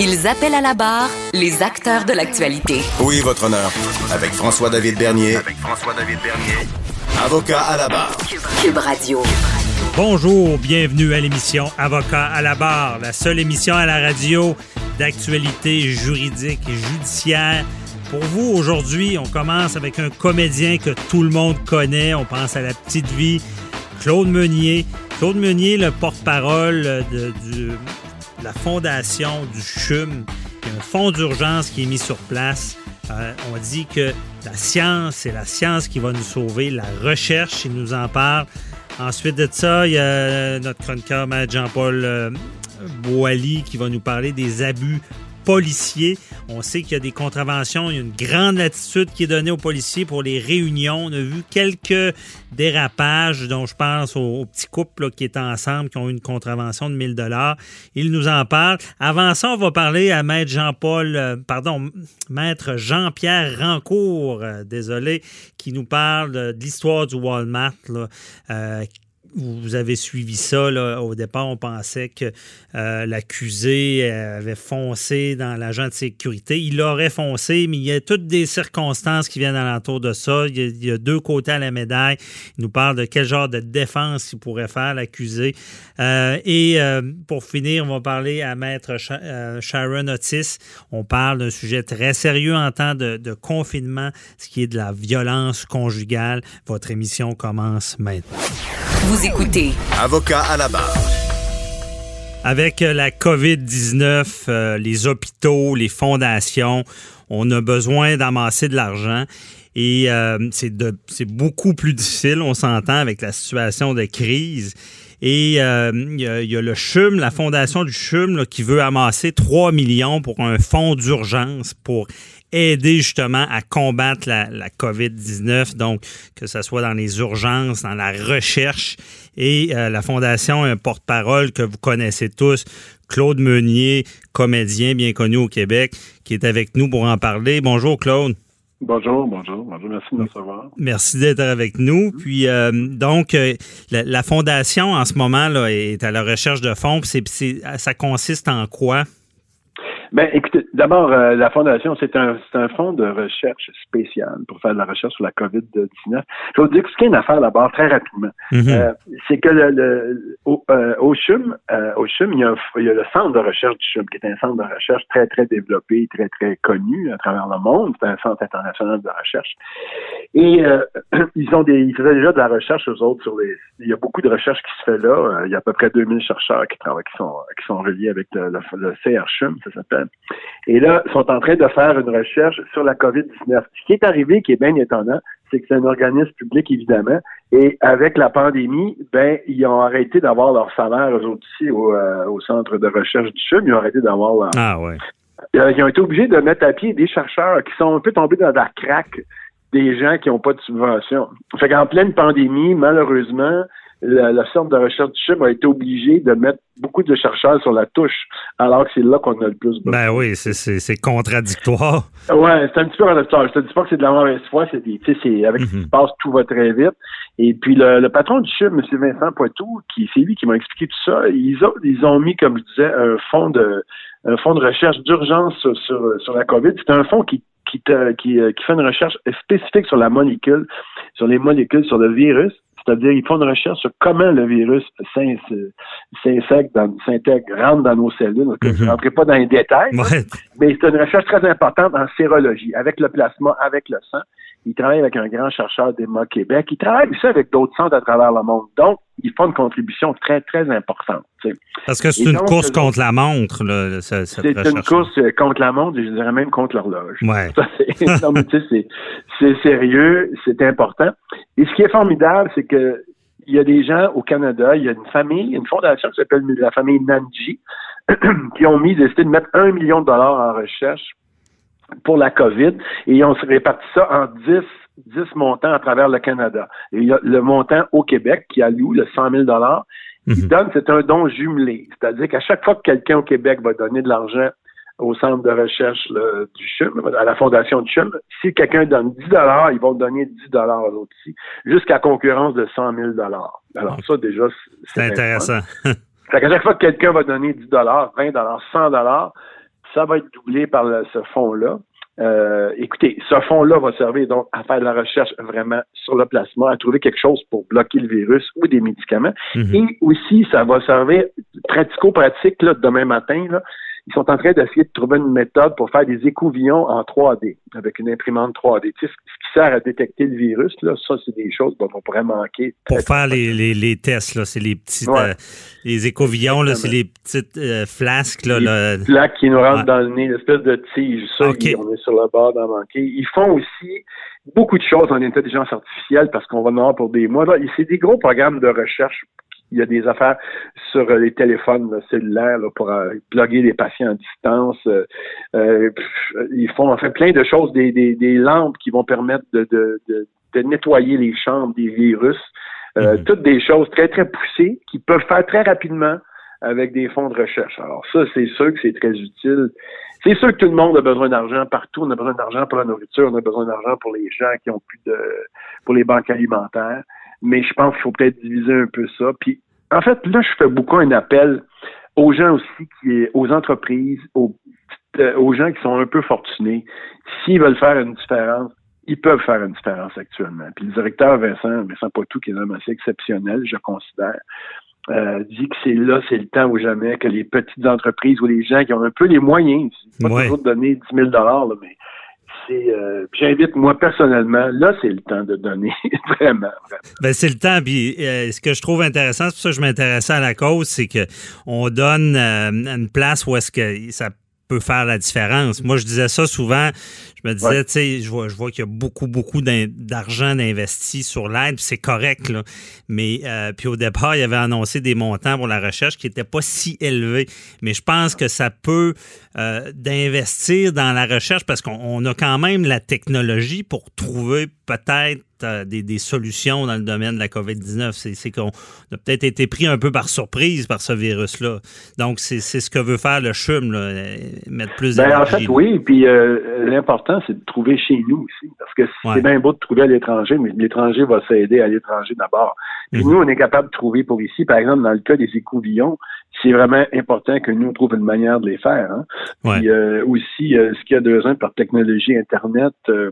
Ils appellent à la barre les acteurs de l'actualité. Oui, votre honneur. Avec François-David Bernier. Avec François-David Bernier. Avocat à la barre. Cube Radio. Bonjour, bienvenue à l'émission Avocat à la barre, la seule émission à la radio d'actualité juridique et judiciaire. Pour vous, aujourd'hui, on commence avec un comédien que tout le monde connaît. On pense à la petite vie, Claude Meunier. Claude Meunier, le porte-parole de la fondation du CHUM. Il y a un fonds d'urgence qui est mis sur place. Euh, on dit que la science, c'est la science qui va nous sauver. La recherche, il nous en parle. Ensuite de ça, il y a notre chroniqueur, Jean-Paul euh, Boily, qui va nous parler des abus On sait qu'il y a des contraventions, il y a une grande latitude qui est donnée aux policiers pour les réunions. On a vu quelques dérapages, dont je pense aux, petits couples qui étaient ensemble, qui ont eu une contravention de 1000 dollars. Il nous en parle. Avant ça, on va parler à Maître Jean-Paul, euh, pardon, Maître Jean-Pierre Rancourt, euh, désolé, qui nous parle de, l'histoire du Walmart, euh, vous avez suivi ça. Là. Au départ, on pensait que euh, l'accusé avait foncé dans l'agent de sécurité. Il aurait foncé, mais il y a toutes des circonstances qui viennent alentour de ça. Il y a, deux côtés à la médaille. Il nous parle de quel genre de défense il pourrait faire, l'accusé. Euh, et euh, pour finir, on va parler à Maître Sha- euh, Sharon Otis. On parle d'un sujet très sérieux en temps de confinement, ce qui est de la violence conjugale. Votre émission commence maintenant. Vous écoutez Avocat à la barre. Avec euh, la COVID-19, euh, les hôpitaux, les fondations, on a besoin d'amasser de l'argent. Et euh, c'est beaucoup plus difficile, on s'entend, avec la situation de crise. Et euh, il y, a- il y a le CHUM, la fondation du CHUM, là, qui veut amasser 3 millions pour un fonds d'urgence pour aider justement à combattre la, la COVID-19, donc que ce soit dans les urgences, dans la recherche. Et euh, la Fondation a un porte-parole que vous connaissez tous, Claude Meunier, comédien bien connu au Québec, qui est avec nous pour en parler. Bonjour Claude. Bonjour, bonjour, bonjour, merci de me recevoir. Merci d'être avec nous. Puis euh, donc euh, la, la fondation en ce moment là est à la recherche de fonds. Puis ça consiste en quoi? Ben, écoutez, d'abord, euh, la Fondation, c'est un, un fonds de recherche spécial pour faire de la recherche sur la COVID-19. Je vais vous expliquer une affaire d'abord très rapidement. Mhm. Euh, c'est que le, le- au, euh, au CHUM, euh, au CHUM, il y, a, un- il y a le centre de recherche du CHUM, qui est un centre de recherche très, très développé, très, très connu à travers le monde. C'est un centre international de recherche. Et euh, ils ont des, ils faisaient déjà de la recherche aux autres sur les. Il y a beaucoup de recherche qui se fait là. Euh, Il y a à peu près 2000 chercheurs qui travaillent, qui sont, qui sont reliés avec le, le, le CRCHUM, ça s'appelle. Et là, ils sont en train de faire une recherche sur la COVID-19. Ce qui est arrivé, qui est bien étonnant, c'est que c'est un organisme public, évidemment. Et avec la pandémie, ben, ils ont arrêté d'avoir leur salaire, eux autres ici, au, euh, au centre de recherche du CHUM. Ils ont arrêté d'avoir leur, Ah ouais. euh, ils ont été obligés de mettre à pied des chercheurs qui sont un peu tombés dans la craque des gens qui n'ont pas de subvention. Fait qu'en pleine pandémie, malheureusement, le, le centre de recherche du CHUM a été obligé de mettre beaucoup de chercheurs sur la touche, alors que c'est là qu'on a le plus besoin. Ben oui, c'est- contradictoire. Ouais, c'est un petit peu contradictoire. Je te dis pas que c'est de la mauvaise foi, c'est des, c'est avec ce qui Mhm. se passe, tout va très vite. Et puis le, le patron du CHUM, M. Vincent Poitou, qui c'est lui qui m'a expliqué tout ça, ils ont, ils ont mis, comme je disais, un fonds de un fonds de recherche d'urgence sur, sur, sur la COVID. C'est un fonds qui qui, qui, euh, qui fait une recherche spécifique sur la molécule, sur les molécules, sur le virus. C'est-à-dire, ils font une recherche sur comment le virus dans- s'intègre, rentre dans nos cellules. Donc, Je Mhm. ne rentrerai pas dans les détails, Ouais. mais c'est une recherche très importante en sérologie, avec le plasma, avec le sang. Il travaille avec un grand chercheur d'EMA Québec. Il travaille aussi avec d'autres centres à travers le monde. Donc, ils font une contribution très, très importante. Parce que c'est une donc, course eux contre la montre, là, ce- cette C'est une course euh, contre la montre je dirais même contre l'horloge. Ouais. C'est sérieux, c'est important. Et ce qui est formidable, c'est que il y a des gens au Canada, il y a une famille, une fondation qui s'appelle la famille Nanji, qui ont mis, décidé de mettre un million de dollars en recherche pour la COVID et on se répartit ça en 10 10 montants à travers le Canada. il y a le montant au Québec qui alloue le 100 000 il mhm. donne, c'est un don jumelé. C'est-à-dire qu'à chaque fois que quelqu'un au Québec va donner de l'argent au centre de recherche du CHUM, à la fondation du CHUM, si quelqu'un donne 10 ils vont donner 10 à l'autre ici, jusqu'à concurrence de 100 000 Alors ça, déjà, c'est intéressant. Fait qu'à chaque fois que quelqu'un va donner 10 20 100 ça va être doublé par ce fonds-là. Euh, écoutez, ce fonds-là va servir donc à faire de la recherche vraiment sur le plasma, à trouver quelque chose pour bloquer le virus ou des médicaments. Mhm. Et aussi, ça va servir pratico-pratique demain matin. Là, ils sont en train d'essayer de trouver une méthode pour faire des écouvillons en 3D, avec une imprimante 3D. Tu sais, ce qui sert à détecter le virus, là, ça, c'est des choses dont on pourrait manquer. Pour faire les, les, les, tests, là, c'est les petites euh, les écouvillons, là, c'est les petites euh, flasques. Là, les plaques qui nous rentrent dans le nez, l'espèce de tige. Ça, on est sur le bord d'en manquer. Ils font aussi beaucoup de choses en intelligence artificielle parce qu'on va en avoir pour des mois. C'est des gros programmes de recherche il y a des affaires sur euh, les téléphones cellulaires pour euh, bloguer les patients à distance. Euh, ils font en fait plein de choses, des, des, des lampes qui vont permettre de, de, de, de nettoyer les chambres des virus. Mhm. Toutes des choses très, très poussées qui peuvent faire très rapidement avec des fonds de recherche. Alors ça, c'est sûr que c'est très utile. C'est sûr que tout le monde a besoin d'argent partout. On a besoin d'argent pour la nourriture, on a besoin d'argent pour les gens qui ont plus de pour les banques alimentaires mais je pense qu'il faut peut-être diviser un peu ça. Puis, en fait, là, je fais beaucoup un appel aux gens aussi, qui, aux entreprises, aux, euh, aux gens qui sont un peu fortunés. S'ils veulent faire une différence, ils peuvent faire une différence actuellement. Puis le directeur Vincent, Vincent Poitou, qui est un homme assez exceptionnel, je considère, euh, dit que c'est là, c'est le temps ou jamais que les petites entreprises ou les gens qui ont un peu les moyens, pas toujours de donner 10 000 là, mais euh, j'invite moi personnellement, là c'est le temps de donner vraiment. Ben, c'est le temps. Euh, ce que je trouve intéressant, c'est pour ça que je m'intéressais à la cause, c'est que on donne euh, une place où est-ce que ça peut faire la différence. Moi, je disais ça souvent. Je me disais, tu sais, je vois, je vois qu'il y a beaucoup, beaucoup d'argent d'investi sur l'aide, c'est correct, là. Mais euh, puis au départ, il y avait annoncé des montants pour la recherche qui n'étaient pas si élevés. Mais je pense que ça peut euh, d'investir dans la recherche parce qu'on a quand même la technologie pour trouver peut-être euh, des, solutions dans le domaine de la COVID-19. C'est qu'on a peut-être été pris un peu par surprise par ce virus-là. Donc, c'est ce que veut faire le CHUM, là, euh, mettre plus ben, En fait, oui. Puis l'important, c'est de trouver chez nous aussi. Parce que c'est bien beau de trouver à l'étranger, mais l'étranger va s'aider à l'étranger d'abord. Puis mhm. nous, on est capable de trouver pour ici. Par exemple, dans le cas des écouvillons, c'est vraiment important que nous, on trouve une manière de les faire. Hein. Puis euh, aussi, euh, ce qu'il y a besoin par technologie Internet, euh,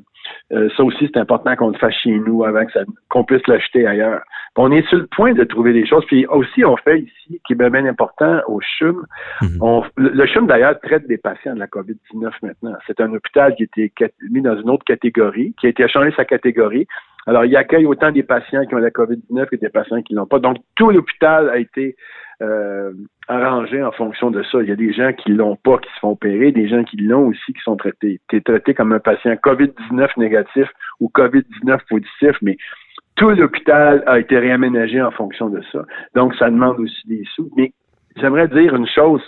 ça aussi, c'est important qu'on le fasse chez nous avant qu'on puisse l'acheter ailleurs. on est sur le point de trouver des choses. Puis aussi, on fait ici, qui est bien, important, au CHUM, mhm. le CHUM, d'ailleurs, traite des patients de la COVID-19 maintenant. C'est un hôpital qui a été mis dans une autre catégorie, qui a été changé sa catégorie. Alors, il accueille autant des patients qui ont la COVID-19 que des patients qui l'ont pas. Donc, tout l'hôpital a été euh, arrangé en fonction de ça. Il y a des gens qui l'ont pas, qui se font opérer, des gens qui l'ont aussi, qui sont traités. Tu es traité comme un patient COVID-19 négatif ou COVID-19 positif, mais tout l'hôpital a été réaménagé en fonction de ça. Donc, ça demande aussi des sous. Mais j'aimerais dire une chose,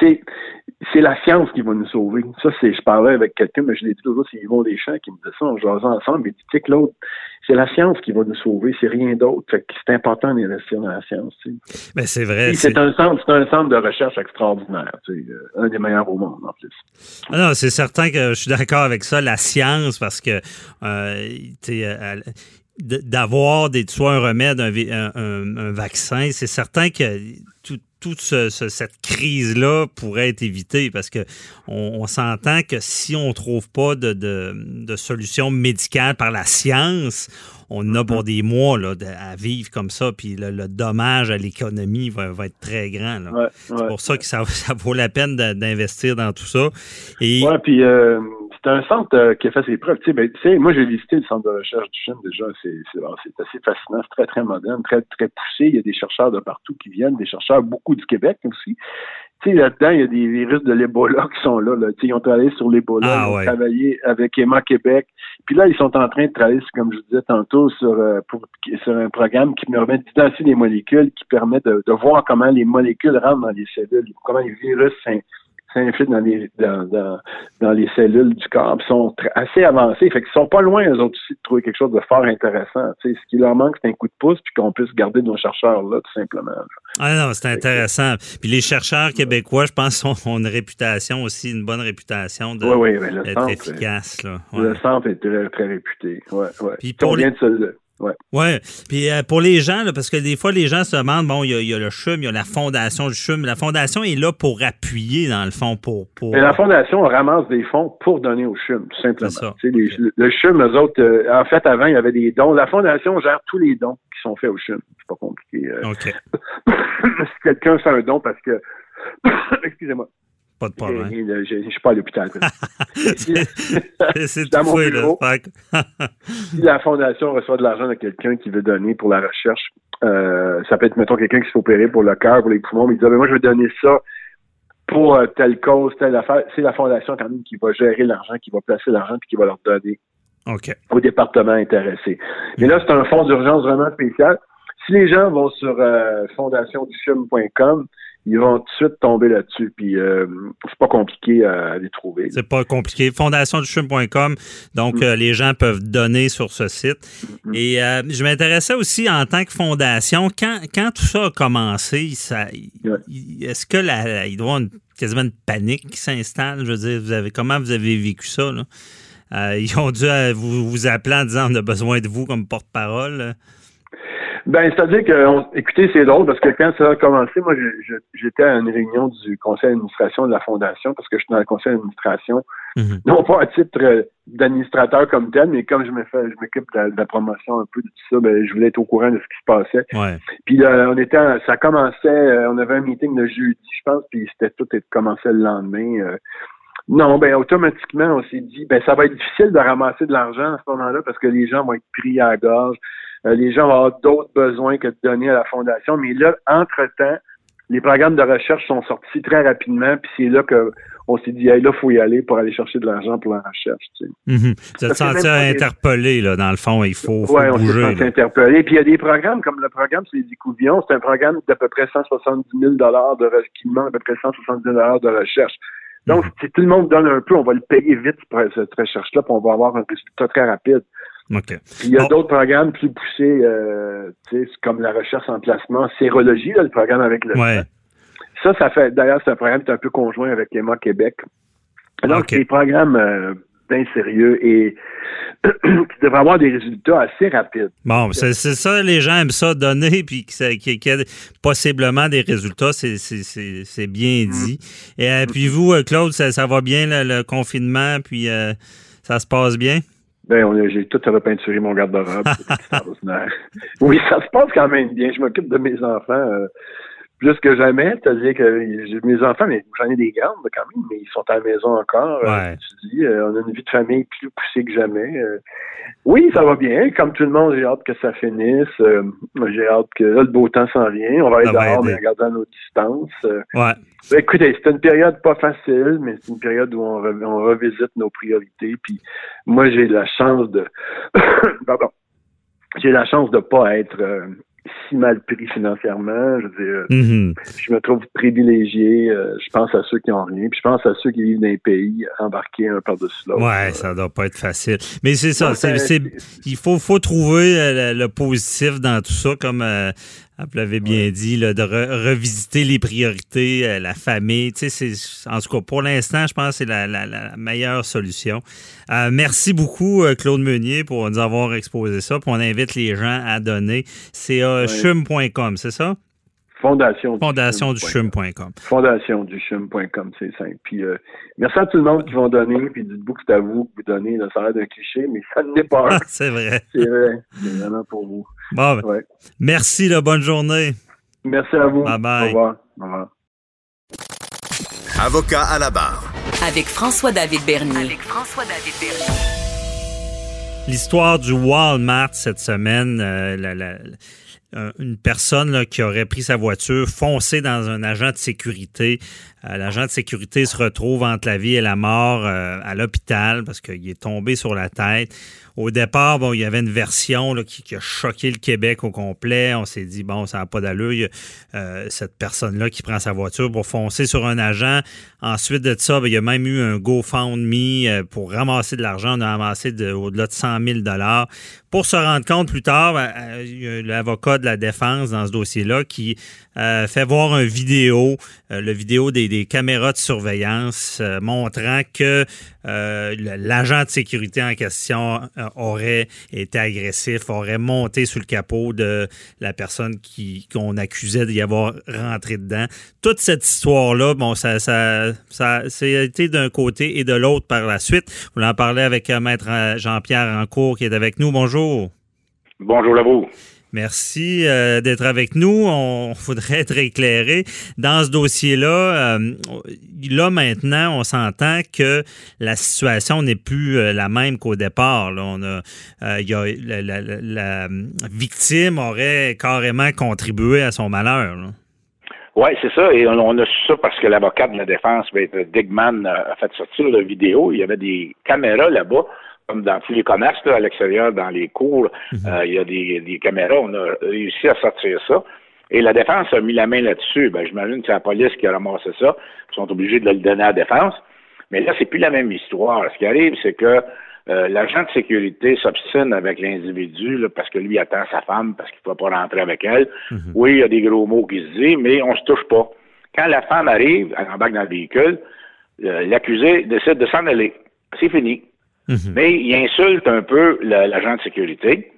c'est la science qui va nous sauver. Ça, c'est, je parlais avec quelqu'un, mais je l'ai dit toujours, c'est Yvon Deschamps qui me disait ça, on jasait ensemble, mais tu sais que l'autre, c'est la science qui va nous sauver, c'est rien d'autre. Fait que c'est important d'investir dans la science. Tu sais. Mais c'est vrai. C'est un centre, c'est un centre de recherche extraordinaire, tu sais, euh, un des meilleurs au monde en plus. Ah non, c'est certain que je suis d'accord avec ça, la science, parce que euh, tu sais, euh, d'avoir des soit un remède, un, un vaccin, c'est certain que tout, toute cette crise-là pourrait être évitée parce que on, s'entend que si on ne trouve pas de, de, solution médicale par la science, on a pour mm-hmm. des mois là, à vivre comme ça, puis le, dommage à l'économie va, être très grand. c'est pour ça que ça, vaut la peine d'investir dans tout ça. Et... puis euh, c'est un centre euh, qui a fait ses preuves. Tu sais, ben, moi, j'ai visité le centre de recherche du Chine déjà. C'est assez fascinant. C'est très, très moderne, très, très poussé. Il y a des chercheurs de partout qui viennent, des chercheurs beaucoup du Québec aussi. Tu sais, là-dedans, il y a des virus de l'Ebola qui sont là. là. Tu sais, ils ont travaillé sur l'Ebola, ah, ils ont travaillé avec Emma Québec. Puis là, ils sont en train de travailler, comme je vous disais tantôt, sur, euh, pour, sur un programme qui permet d'identifier des molécules, qui permet de, de voir comment les molécules rentrent dans les cellules, comment les virus s'infiltrent dans les dans, dans, dans, les cellules du corps, puis sont assez avancés. Fait qu'ils sont pas loin, eux autres aussi, de trouver quelque chose de fort intéressant. ce qui leur manque, c'est un coup de pouce, puis qu'on puisse garder nos chercheurs là, tout simplement. Ah non, c'est intéressant. Puis les chercheurs québécois, je pense, ont, une réputation aussi, une bonne réputation de oui, oui, d'être efficace. Là. Le centre est très, très réputé. Ouais, ouais. Puis pour les... de Ouais. ouais. Puis euh, pour les gens, là, parce que des fois, les gens se demandent, bon, il y, a, le CHUM, il y a la fondation du CHUM. La fondation est là pour appuyer, dans le fond, pour... pour... la fondation ramasse des fonds pour donner au CHUM, tout simplement. Ça. le CHUM, eux autres, euh, en fait, avant, il y avait des dons. La fondation gère tous les dons qui sont faits au CHUM. C'est pas compliqué. Euh. OK. si quelqu'un fait un don parce que... Excusez-moi. Pas de problème. Je ne suis pas à l'hôpital. c'est dans mon bureau. si la fondation reçoit de l'argent de quelqu'un qui veut donner pour la recherche, euh, ça peut être, mettons, quelqu'un qui s'est opéré pour le cœur, pour les poumons, mais il dit, ah, ben, moi, je vais donner ça pour euh, telle cause, telle affaire. C'est la fondation quand même qui va gérer l'argent, qui va placer l'argent, puis qui va leur donner au département intéressé. Mais là, c'est un fonds d'urgence vraiment spécial. Si les gens vont sur euh, ils vont tout de suite tomber là-dessus. Puis euh, c'est pas compliqué à, les trouver. C'est pas compliqué. Fondationduchum.com. Donc, mm. euh, les gens peuvent donner sur ce site. Mm. Et euh, je m'intéressais aussi en tant que fondation, quand, quand tout ça a commencé, ça, est-ce que la, il doit y avoir quasiment une panique qui s'installe? Je veux dire, vous avez, comment vous avez vécu ça? Là? ils ont dû vous, vous appeler en disant on a besoin de vous comme porte-parole. Ben, c'est-à-dire que, écoutez, c'est drôle parce que quand ça a commencé, moi, j'étais à une réunion du conseil d'administration de la fondation parce que je suis dans le conseil d'administration, mhm. non pas à titre euh, d'administrateur comme tel, mais comme je me fais, je m'occupe de, la promotion un peu de tout ça, ben, je voulais être au courant de ce qui se passait. Ouais. Puis euh, on était, ça commençait, euh, on avait un meeting le jeudi, je pense, puis c'était tout commençait le lendemain. Non, ben automatiquement, on s'est dit, ben ça va être difficile de ramasser de l'argent à ce moment-là parce que les gens vont être pris à la gorge. Euh, les gens vont avoir d'autres besoins que de donner à la fondation. Mais là, entre-temps, les programmes de recherche sont sortis très rapidement, puis c'est là que on s'est dit, hey, là, faut y aller pour aller chercher de l'argent pour la recherche. Tu sais. Mm Vous êtes senti interpellé, là, dans le fond, il faut, faut ouais, on s'est senti interpellé. Puis il y a des programmes comme le programme sur les écouvillons, c'est un programme d'à peu près 170 000 de qui demande à peu près 170 000 de recherche. Donc, mhm. si tout le monde donne un peu, on va le payer vite pour cette recherche-là, puis on va avoir un résultat très rapide il y a d'autres programmes plus poussés, euh, comme la recherche en placement, sérologie, là, le programme avec le Ça, ça fait d'ailleurs, c'est un programme qui est un peu conjoint avec Emma Québec. Donc, c'est des programmes euh, bien sérieux et qui devraient avoir des résultats assez rapides. Bon, c'est ça, les gens aiment ça donner, puis qu'il y ait possiblement des résultats, c'est bien mm. dit. Et euh, puis vous, Claude, ça, va bien le, confinement, puis ça se passe bien? Ben, j'ai tout repeinturé mon garde-robe. oui, ça se passe quand même bien. Je m'occupe de mes enfants euh, plus que jamais. C'est-à-dire que mes enfants, mais j'en ai des grandes quand même, mais ils sont à la maison encore. Euh, tu dis, euh, on a une vie de famille plus poussée que jamais. oui, ça va bien. Comme tout le monde, j'ai hâte que ça finisse. j'ai hâte que là, le beau temps s'en vient. On va être dehors, mais en gardant nos distances. ouais. Ben, écoutez, c'est une période pas facile, mais c'est une période où on, revisite nos priorités. Puis moi, j'ai la chance de, pardon, j'ai la chance de pas être euh, si mal pris financièrement. Je veux dire, mm-hmm. je me trouve privilégié. Euh, je pense à ceux qui ont rien. Puis je pense à ceux qui vivent dans les pays embarqués un par-dessus l'autre. Ouais, ça doit pas être facile. Mais c'est ça. c'est, il faut, faut trouver euh, le, positif dans tout ça, comme ah, vous l'avez bien dit, là, de revisiter les priorités, euh, la famille. Tu sais, en tout cas, pour l'instant, je pense que c'est la, meilleure solution. Euh, merci beaucoup, euh, Claude Meunier, pour nous avoir exposé ça. Puis on invite les gens à donner. C'est chum.com, c'est ça? Fondation. Fondation du chum.com. Fondation du chum.com, c'est simple. Puis merci à tout le monde qui vont donner. Puis dites-vous que c'est à vous que vous donnez. ça a l'air d'un cliché, mais ça n'est pas c'est vrai. C'est vrai. C'est vraiment pour vous. Bon, ben, Merci, la bonne journée. Merci à vous. Bye bye. Au revoir. Au revoir. Avocat à la barre. Avec François-David Bernier. Avec François-David Bernier. L'histoire du Walmart cette semaine, euh, la, la, une personne qui aurait pris sa voiture, foncé dans un agent de sécurité. Euh, l'agent de sécurité se retrouve entre la vie et la mort euh, à l'hôpital parce qu'il est tombé sur la tête. Au départ, bon, il y avait une version qui, a choqué le Québec au complet. On s'est dit, bon, ça n'a pas d'allure. Euh, cette personne-là qui prend sa voiture pour foncer sur un agent. Ensuite de ça, ben, il y a même eu un GoFundMe pour ramasser de l'argent. On a ramassé au-delà de 100 000 pour se rendre compte plus tard, ben, a l'avocat de la défense dans ce dossier-là qui fait voir une vidéo, le vidéo des, caméras de surveillance montrant que l'agent de sécurité en question aurait été agressif, aurait monté sous le capot de la personne qu'on accusait d'y avoir rentré dedans. Toute cette histoire-là, bon, ça, ça, ça, a été d'un côté et de l'autre par la suite. Vous en parlez avec euh, Maître euh, Jean-Pierre Rancourt qui est avec nous. Bonjour. Bonjour à. Merci euh, d'être avec nous. On voudrait être éclairé. Dans ce dossier-là, euh, là maintenant, on s'entend que la situation n'est plus euh, la même qu'au départ. On a, y a la, victime aurait carrément contribué à son malheur. Oui, c'est ça. Et on, a su ça parce que l'avocat de la défense, Digman, a fait sortir la vidéo. Il y avait des caméras là-bas comme dans tous les commerces, à l'extérieur, dans les cours, mhm. euh, il y a des, caméras. On a réussi à sortir ça. Et la défense a mis la main là-dessus. Ben, j'imagine que c'est la police qui a ramassé ça. Ils sont obligés de le donner à la défense. Mais là, c'est plus la même histoire. Ce qui arrive, c'est que euh, l'agent de sécurité s'obstine avec l'individu parce que lui attend sa femme parce qu'il ne peut pas rentrer avec elle. Mhm. Oui, il y a des gros mots qui se disent, mais on se touche pas. Quand la femme arrive, elle embarque dans le véhicule, euh, l'accusé décide de s'en aller. C'est fini. Mhm. Mais il insulte un peu l'agent de sécurité.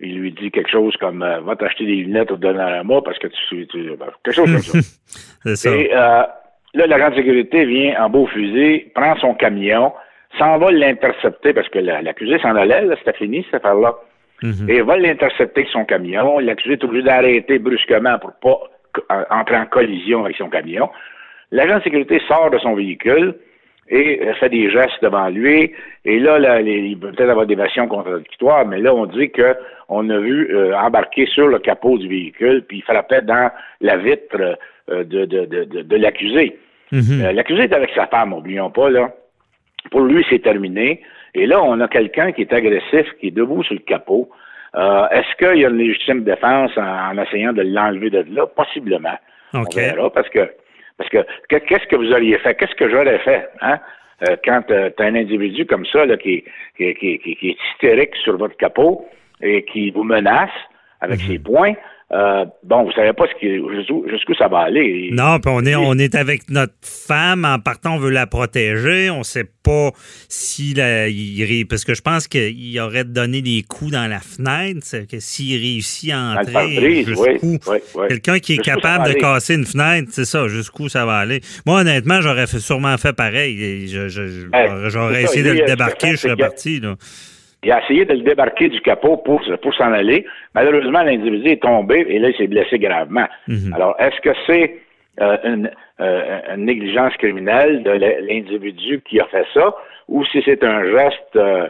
Il lui dit quelque chose comme euh, Va t'acheter des lunettes ou donner à moi parce que tu. tu ben, quelque chose comme ça. Et euh, là, l'agent de sécurité vient en beau fusil, prend son camion, s'en va l'intercepter parce que l'accusé s'en allait, c'était fini cette affaire-là. Mhm. Et va l'intercepter avec son camion. L'accusé est obligé d'arrêter brusquement pour pas entrer en collision avec son camion. L'agent de sécurité sort de son véhicule et fait des gestes devant lui. Et là, là il peut peut-être avoir des versions contradictoires, mais là, on dit qu'on a vu euh, embarquer sur le capot du véhicule, puis il frappait dans la vitre euh, de, de, de, de l'accusé. Mhm. Euh, l'accusé est avec sa femme, oublions pas, là. Pour lui, c'est terminé. Et là, on a quelqu'un qui est agressif, qui est debout sur le capot. Est-ce qu'il y a une légitime défense en, essayant de l'enlever de là? Possiblement. On verra, parce que parce que qu'est-ce que vous auriez fait? Qu'est-ce que j'aurais fait? Hein? Euh, quand euh, tu as un individu comme ça là, qui, qui, qui, qui, est hystérique sur votre capot et qui vous menace avec mhm. ses poings, euh, bon, vous savez pas ce qui, jusqu'où ça va aller. Non, puis on est, on est avec notre femme. En partant, on veut la protéger. On sait pas si la, il, parce que je pense qu'il aurait donné des coups dans la fenêtre. Que s'il réussit à entrer jusqu'où, quelqu'un qui est capable de casser une fenêtre, c'est ça. Jusqu'où ça va aller. Moi, honnêtement, j'aurais sûrement fait pareil. j'aurais essayé de le débarquer. Je serais parti là. Il a essayé de le débarquer du capot pour, pour s'en aller. Malheureusement, l'individu est tombé et là, il s'est blessé gravement. Mhm. Alors, est-ce que c'est euh, une, euh, une, négligence criminelle de l'individu qui a fait ça ou si c'est un geste euh,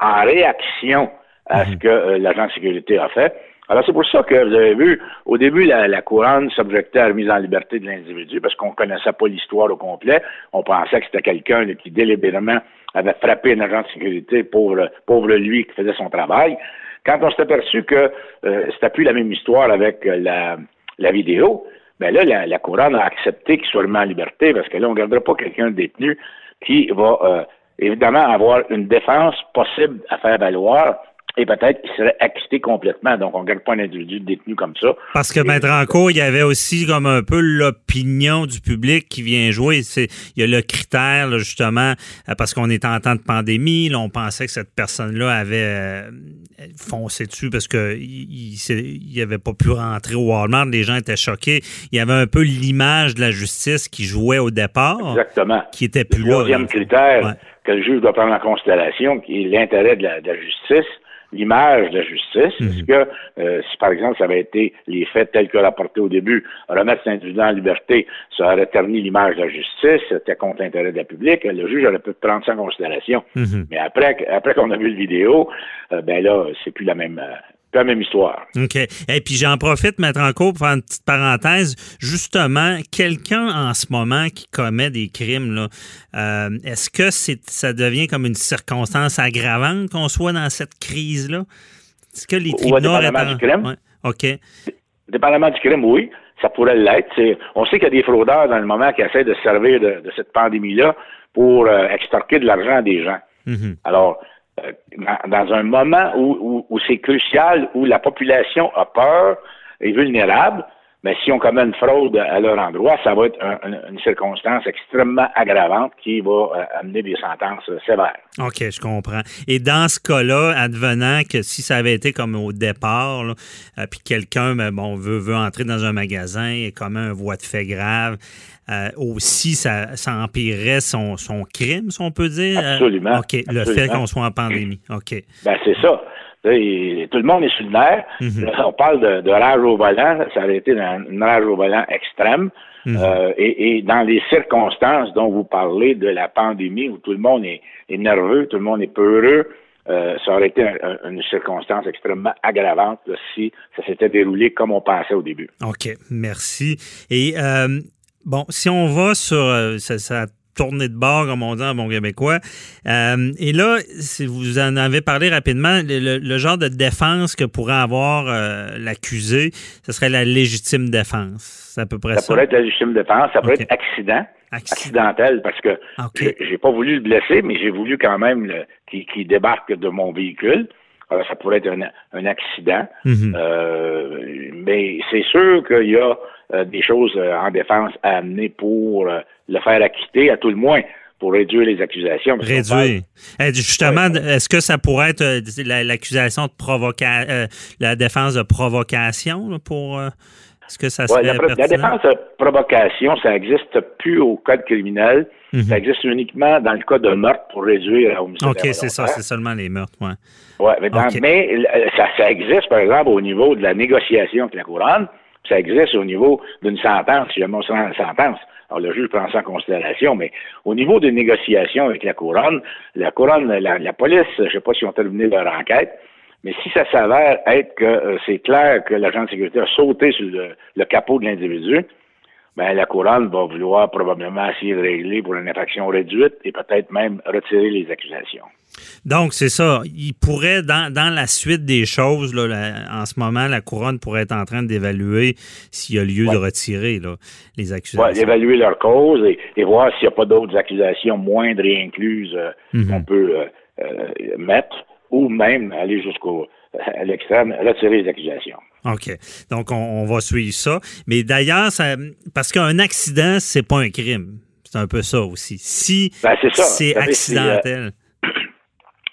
en réaction à ce mhm. que l'agent de sécurité a fait? Alors, c'est pour ça que vous avez vu, au début, la, la couronne s'objectait à la mise en liberté de l'individu parce qu'on connaissait pas l'histoire au complet. On pensait que c'était quelqu'un qui délibérément avait frappé un agent de sécurité, pauvre, lui qui faisait son travail. Quand on s'est aperçu que euh, c'était plus la même histoire avec euh, la, la vidéo, ben là, la, la couronne a accepté qu'il soit remis en liberté parce que là, on ne gardera pas quelqu'un détenu qui va euh, évidemment avoir une défense possible à faire valoir et peut-être qu'il serait acquitté complètement. Donc, on ne garde pas un individu détenu comme ça. Parce que, Maître Rancourt, il y avait aussi comme un peu l'opinion du public qui vient jouer. C'est, il y a le critère, justement, euh, parce qu'on est en temps de pandémie, là, on pensait que cette personne-là avait euh, foncé dessus parce qu'il il, avait pas pu rentrer au Walmart. Les gens étaient choqués. Il y avait un peu l'image de la justice qui jouait au départ. Exactement. Qui était plus là. Le troisième critère que le juge doit prendre en considération, qui est l'intérêt de la justice l'image de la justice. Mhm. Est-ce que euh, si, par exemple, ça avait été les faits tels que rapportés au début, remettre cet individu en liberté, ça aurait terni l'image de la justice, c'était contre l'intérêt de la public, le juge aurait pu prendre ça en considération. Mhm. Mais après, après qu'on a vu le vidéo, euh, ben là, c'est plus la même, euh, la même histoire. OK. Et puis j'en profite, mettre en cours, pour faire une petite parenthèse. Justement, quelqu'un en ce moment qui commet des crimes, là, euh, est-ce que c'est, ça devient comme une circonstance aggravante qu'on soit dans cette crise-là? Est-ce que les tribunaux... Ouais, dépendamment du crime. OK. Dépendamment du crime, oui. ça pourrait l'être. On sait qu'il y a des fraudeurs dans le moment qui essaient de se servir de, cette pandémie-là pour euh, extorquer de l'argent des gens. Mhm. Alors, dans, un moment où, où c'est crucial, où la population a peur, est vulnérable, mais si on commet une fraude à leur endroit, ça va être une circonstance extrêmement aggravante qui va euh, amener des sentences sévères. OK, je comprends. Et dans ce cas-là, advenant que si ça avait été comme au départ, euh, puis quelqu'un ben, bon, veut, veut entrer dans un magasin et commet un voie de fait grave, euh, aussi, ça, ça empirerait son, son crime, si on peut dire? Absolument. OK, le fait qu'on soit en pandémie. OK. Ben, c'est ça tout le monde est sur le nerf. Mhm. On parle de, rage au volant, ça a été une, rage au volant extrême. Mhm. Euh, et, dans les circonstances dont vous parlez de la pandémie, où tout le monde est, nerveux, tout le monde est peureux, euh, ça aurait été une circonstance extrêmement aggravante si ça s'était déroulé comme on pensait au début. OK, merci. Et euh, bon, si on va sur ça tourner de bord, comme on dit en bon québécois. Euh, et là, si vous en avez parlé rapidement, le, genre de défense que pourrait avoir euh, l'accusé, ce serait la légitime défense. C'est à peu près ça. Ça pourrait être la légitime défense, ça pourrait être accident. Accidentel, parce que j'ai pas voulu le blesser, mais j'ai voulu quand même qu'il débarque de mon véhicule. Alors, ça pourrait être un, accident. Mm-hmm. Euh, mais c'est sûr qu'il y a euh, des choses euh, en défense à amener pour euh, le faire acquitter, à tout le moins pour réduire les accusations. Réduire. Eh, justement, est-ce que ça pourrait être l'accusation de provocation, la défense de provocation pour. Est-ce que ça serait la, la, défense de provocation, ça n'existe plus au code criminel. Mhm. Ça existe uniquement dans le cas de meurtre pour réduire à homicide. OK, c'est ça, c'est seulement les meurtres, oui. Ouais, mais, mais ça, ça, existe, par exemple, au niveau de la négociation avec la couronne. Ça existe au niveau d'une sentence, si jamais on sentence. Alors, le juge prend ça en considération, mais au niveau des négociations avec la couronne, la couronne, la, police, je ne sais pas si ont terminé leur enquête, mais si ça s'avère être que euh, c'est clair que l'agent de sécurité a sauté sur le capot de l'individu, ben, la couronne va vouloir probablement essayer de régler pour une infraction réduite et peut-être même retirer les accusations. Donc, c'est ça. Il pourrait, dans, dans la suite des choses, là, en ce moment, la couronne pourrait être en train d'évaluer s'il y a lieu de retirer là, les accusations. Ouais, d'évaluer leur cause et, voir s'il n'y a pas d'autres accusations moindres et incluses euh, mhm. qu'on peut euh, euh, mettre ou même aller jusqu'au à l'extrême, retirer les accusations. OK. Donc, on, va suivre ça. Mais d'ailleurs, parce qu'un accident, c'est pas un crime. C'est un peu ça aussi. Si ben, c'est accidentel.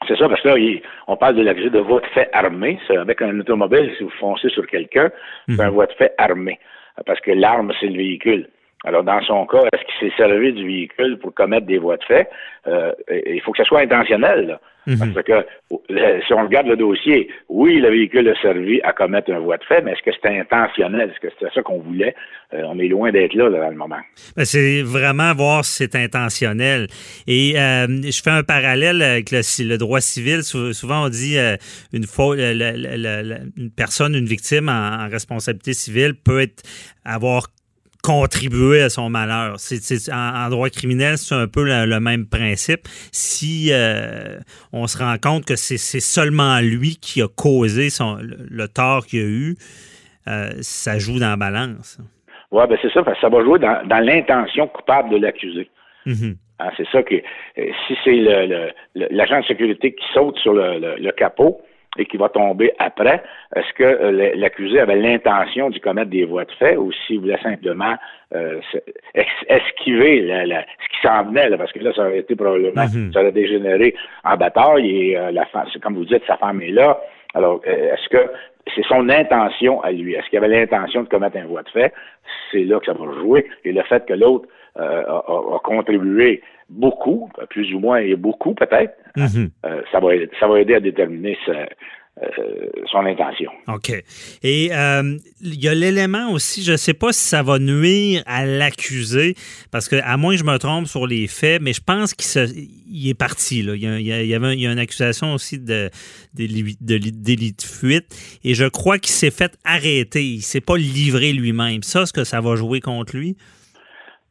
C'est ça, parce que là, on parle de l'accusé de voie de fait armé. Avec un automobile, si vous foncez sur quelqu'un, c'est mhm. un voie de fait armé. Parce que l'arme, c'est le véhicule. Alors, dans son cas, est-ce qu'il s'est servi du véhicule pour commettre des voies de fait? Euh, il faut que ça soit intentionnel. Mhm. Parce que si on regarde le dossier, oui, le véhicule a servi à commettre un voie de fait, mais est-ce que c'était intentionnel? Est-ce que c'était ça qu'on voulait? Euh, on est loin d'être là, dans le moment. Ben, c'est vraiment voir si c'est intentionnel. Et euh, je fais un parallèle avec le, droit civil. Souvent, on dit une, faute, une personne, une victime en, en responsabilité civile peut être avoir contribuer à son malheur. C'est, en, droit criminel, c'est un peu le, même principe. Si euh, on se rend compte que c'est, seulement lui qui a causé son, le, tort qu'il a eu, euh, ça joue dans la balance. Oui, ben c'est ça, parce que ça va jouer dans, l'intention coupable de l'accusé. Mm-hmm. Hein, c'est ça que euh, si c'est le, l'agent de sécurité qui saute sur le, capot, et qui va tomber après, est-ce que euh, l'accusé avait l'intention d'y commettre des voies de fait ou s'il voulait simplement euh, esquiver ce qui s'en venait, parce que là, ça aurait été probablement, mhm. ça aurait dégénéré en bataille et euh, la femme, comme vous dites, sa femme est là. Alors, est-ce que c'est son intention à lui? Est-ce qu'il avait l'intention de commettre un voie de fait? C'est là que ça va jouer. Et le fait que l'autre a, contribué beaucoup, plus ou moins, et beaucoup peut-être, Mhm. Euh, ça, va, ça va aider à déterminer euh, son intention. OK. Et euh, il y a l'élément aussi, je ne sais pas si ça va nuire à l'accusé, parce que à moins que je me trompe sur les faits, mais je pense qu'il est parti. Là. Il, y a, il, y avait, il y a une accusation aussi de, de, délit de fuite, et je crois qu'il s'est fait arrêter. Il ne s'est pas livré lui-même. Ça, est-ce que ça va jouer contre lui?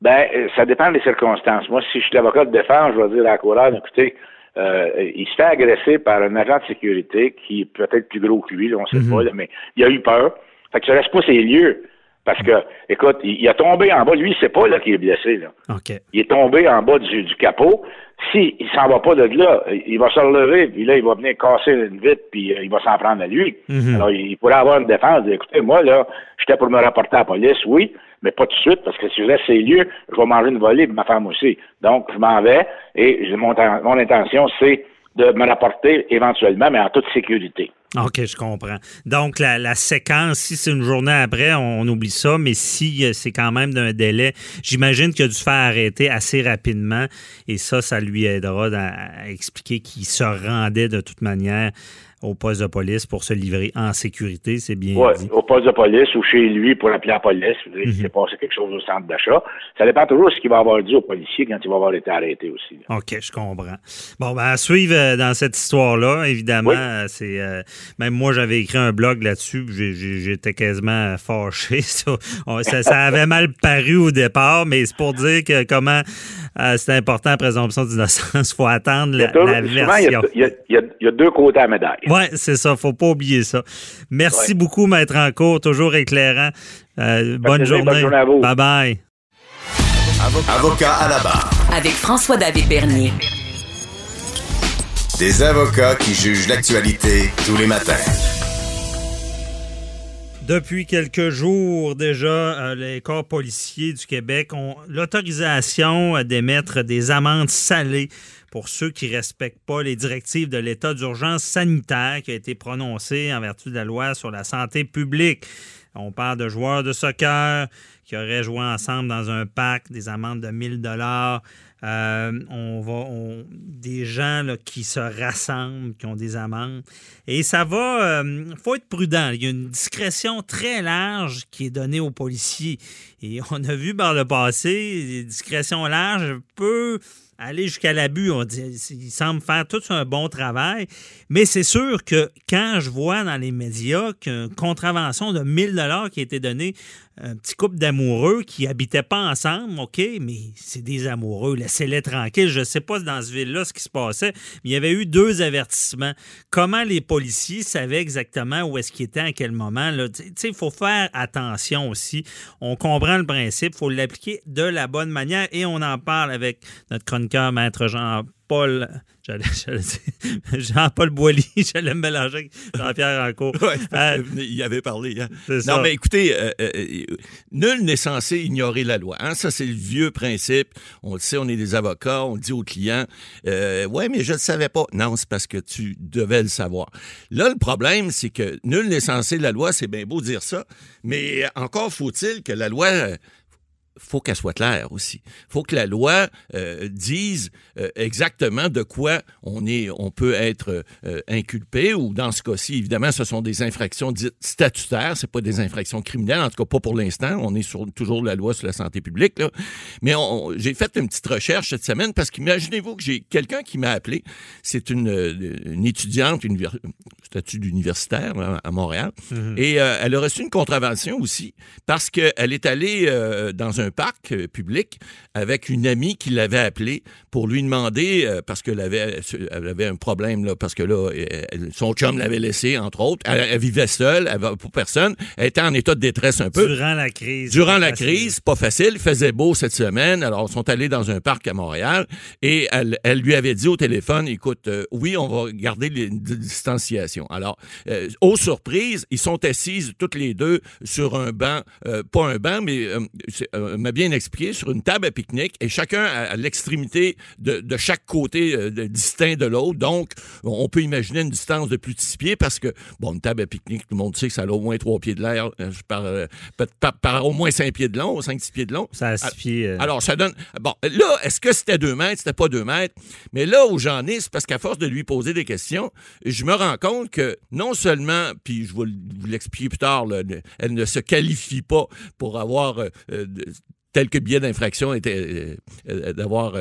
Ben, ça dépend des circonstances. Moi, si je suis l'avocat de défense, je vais dire à la coureur, écoutez, euh, il se fait agresser par un agent de sécurité qui est peut-être plus gros que lui, on ne sait mhm. pas, mais il a eu peur. Fait que ça laisse pas ses lieux. Parce que, écoute, il, il a tombé en bas. Lui, il sait pas là qu'il est blessé. Là. OK. Il est tombé en bas du, du capot. Si il s'en va pas de là, il va se relever, puis là, il va venir casser une vitre, puis euh, il va s'en prendre à lui. Mhm. Alors, il pourrait avoir une défense. Écoutez, moi, là, j'étais pour me rapporter à la police, oui, mais pas tout de suite, parce que si je laisse ces lieux, je vais manger une volée, puis ma femme aussi. Donc, je m'en vais, et mon, mon intention, c'est de me rapporter éventuellement, mais en toute sécurité. OK, je comprends. Donc, la, séquence, si c'est une journée après, on, oublie ça, mais si euh, c'est quand même d'un délai, j'imagine qu'il a dû se faire arrêter assez rapidement et ça, ça lui aidera à expliquer qu'il se rendait de toute manière au poste de police pour se livrer en sécurité, c'est bien Ouais, dit. au poste de police ou chez lui pour appeler la police. Il Mhm. s'est passé quelque chose au centre d'achat. Ça dépend toujours de ce qu'il va avoir dit au policier quand il va avoir été arrêté aussi. là. OK, je comprends. Bon, ben, à suivre euh, dans cette histoire-là, évidemment, Oui. euh, c'est euh, même moi j'avais écrit un blog là-dessus, puis j'ai- j'ai- j'étais quasiment fâché. Ça, On- ça, ça avait mal paru au départ, mais c'est pour dire que comment euh, c'est important la présomption d'innocence, faut attendre Il y a la, version. il y, a, il y a- il y a deux côtés à la médaille. Oui, c'est ça, faut pas oublier ça. Merci Ouais. beaucoup, Maître Encourt, toujours éclairant. Euh, bonne, plaisir, journée. bonne journée à vous. Bye bye. Avocat à la barre. Avec François-David Bernier. Des avocats qui jugent l'actualité tous les matins. Depuis quelques jours déjà, euh, les corps policiers du Québec ont l'autorisation d'émettre des amendes salées pour ceux qui ne respectent pas les directives de l'état d'urgence sanitaire qui a été prononcé en vertu de la loi sur la santé publique. On parle de joueurs de soccer qui auraient joué ensemble dans un parc, des amendes de 1000 dollars. Euh, on va, des gens qui se rassemblent, qui ont des amendes. Et ça va, il faut être prudent. Il y a une discrétion très large qui est donnée aux policiers. Et on a vu par le passé, les discrétions larges peuvent aller jusqu'à l'abus. On dit, ils semblent faire tout un bon travail. Mais c'est sûr que quand je vois dans les médias qu'une contravention de 1000 dollars qui a été donnée un petit couple d'amoureux qui habitaient pas ensemble, OK, mais c'est des amoureux, laissez-les tranquilles. Je sais pas dans ce ville-là ce qui se passait, mais il y avait eu deux avertissements. Comment les policiers savaient exactement où est-ce qu'ils étaient à quel moment? il faut faire attention aussi. On comprend le principe, il faut l'appliquer de la bonne manière et on en parle avec notre chroniqueur, maître Jean-Paul. Dire Jean-Paul Boilly, j'allais me mélanger avec Jean-Pierre Rancourt. Ouais, Euh, il y avait parlé. hein. Non, ça. mais écoutez, euh, euh, nul n'est censé ignorer la loi. hein. Ça, c'est le vieux principe. On le sait, on est des avocats, on le dit aux clients. Ouais, mais je ne le savais pas. Non, c'est parce que tu devais le savoir. Là, le problème, c'est que nul n'est censé la loi, c'est bien beau dire ça, mais encore faut-il que la loi. Faut qu'elle soit claire aussi. faut que la loi euh, dise euh, exactement de quoi on est, on peut être euh, inculpé ou dans ce cas-ci, évidemment, ce sont des infractions dites statutaires, c'est pas des infractions criminelles, en tout cas pas pour l'instant. On est sur toujours la loi sur la santé publique. Là. Mais j'ai fait une petite recherche cette semaine parce qu'imaginez-vous que j'ai quelqu'un qui m'a appelé. C'est une, une étudiante, une statut d'universitaire à Montréal. Et euh, elle a reçu une contravention aussi parce qu'elle est allée dans un parc euh, public avec une amie qui l'avait appelée pour lui demander, euh, parce qu'elle avait, elle avait un problème, là, parce que là, elle- son chum l'avait laissé, entre autres. Elle, elle vivait seule, elle pour personne. Elle était en état de détresse un peu. Durant la crise. Durant la facile. crise, pas facile, il faisait beau cette semaine, alors ils sont allés dans un parc à Montréal et elle, elle lui avait dit au téléphone, écoute, euh, oui, on va garder les une distanciation. Alors, euh, aux surprises, ils sont assises toutes les deux sur un banc, euh, pas un banc, mais euh, euh, m'a bien expliqué, sur une table à pique-nique et chacun à, l'extrémité de, de chaque côté euh, de- distinct de l'autre. Donc, on peut imaginer une distance de plus de six pieds parce que, bon, une table à pique-nique, tout le monde sait que ça a au moins trois pieds de l'air euh, par, euh, par, par- au moins cinq pieds de long, cinq, six pieds de long. Ça a six pieds, euh. Alors, ça donne. Bon, là, est-ce que c'était deux mètres? C'était pas deux mètres? Mais là où j'en ai, c'est parce qu'à force de lui poser des questions, je me rends compte que non seulement, puis je vais vous l'expliquer plus tard, là, elle ne se qualifie pas pour avoir euh, euh, de- tel que le biais d'infraction était euh, d'avoir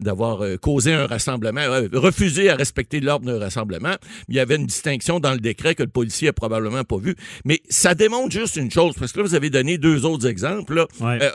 d'avoir causé un rassemblement, refusé à respecter l'ordre d'un rassemblement. Il y avait une distinction dans le décret que le policier a probablement pas vu. Mais ça démontre juste une chose, parce que là, vous avez donné deux autres exemples.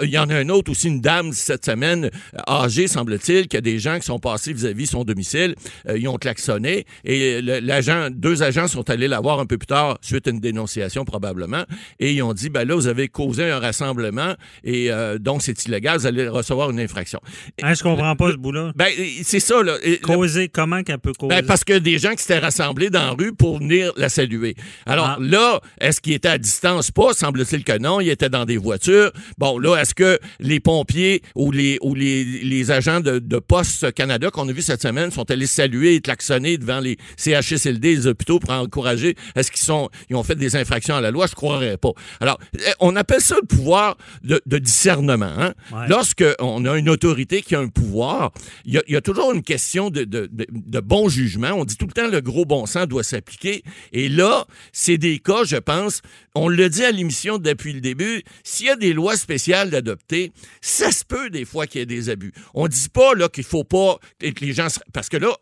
Il y en a un autre aussi, une dame cette semaine, âgée, semble-t-il, qui a des gens qui sont passés vis-à-vis son domicile. ils ont klaxonné et l'agent, deux agents sont allés la voir un peu plus tard suite à une dénonciation probablement et ils ont dit, ben là, vous avez causé un rassemblement et donc c'est illégal, vous allez recevoir une infraction. Hein, je comprends pas ce bout-là. Ben, c'est ça, là. Causer, comment qu'elle peut causer? Ben, parce que des gens qui s'étaient rassemblés dans la rue pour venir la saluer. Alors ah. là, est-ce qu'il était à distance? Pas, semble-t-il que non. Il était dans des voitures. Bon, là, est-ce que les pompiers ou les, ou les, les agents de, de Poste Canada qu'on a vu cette semaine sont allés saluer et klaxonner devant les CHSLD, les hôpitaux pour encourager? Est-ce qu'ils sont, ils ont fait des infractions à la loi? Je croirais pas. Alors, eh, on appelle ça le pouvoir de, de discernement. Hein? Lorsqu'on a une autorité qui a un pouvoir, il y, a toujours une question de, de, bon jugement. On dit tout le temps le gros bon sens doit s'appliquer. Et là, c'est des cas, je pense, on le dit à l'émission depuis le début, s'il y a des lois spéciales d'adopter, ça se peut des fois qu'il y ait des abus. On dit pas là qu'il faut pas que les gens parce que là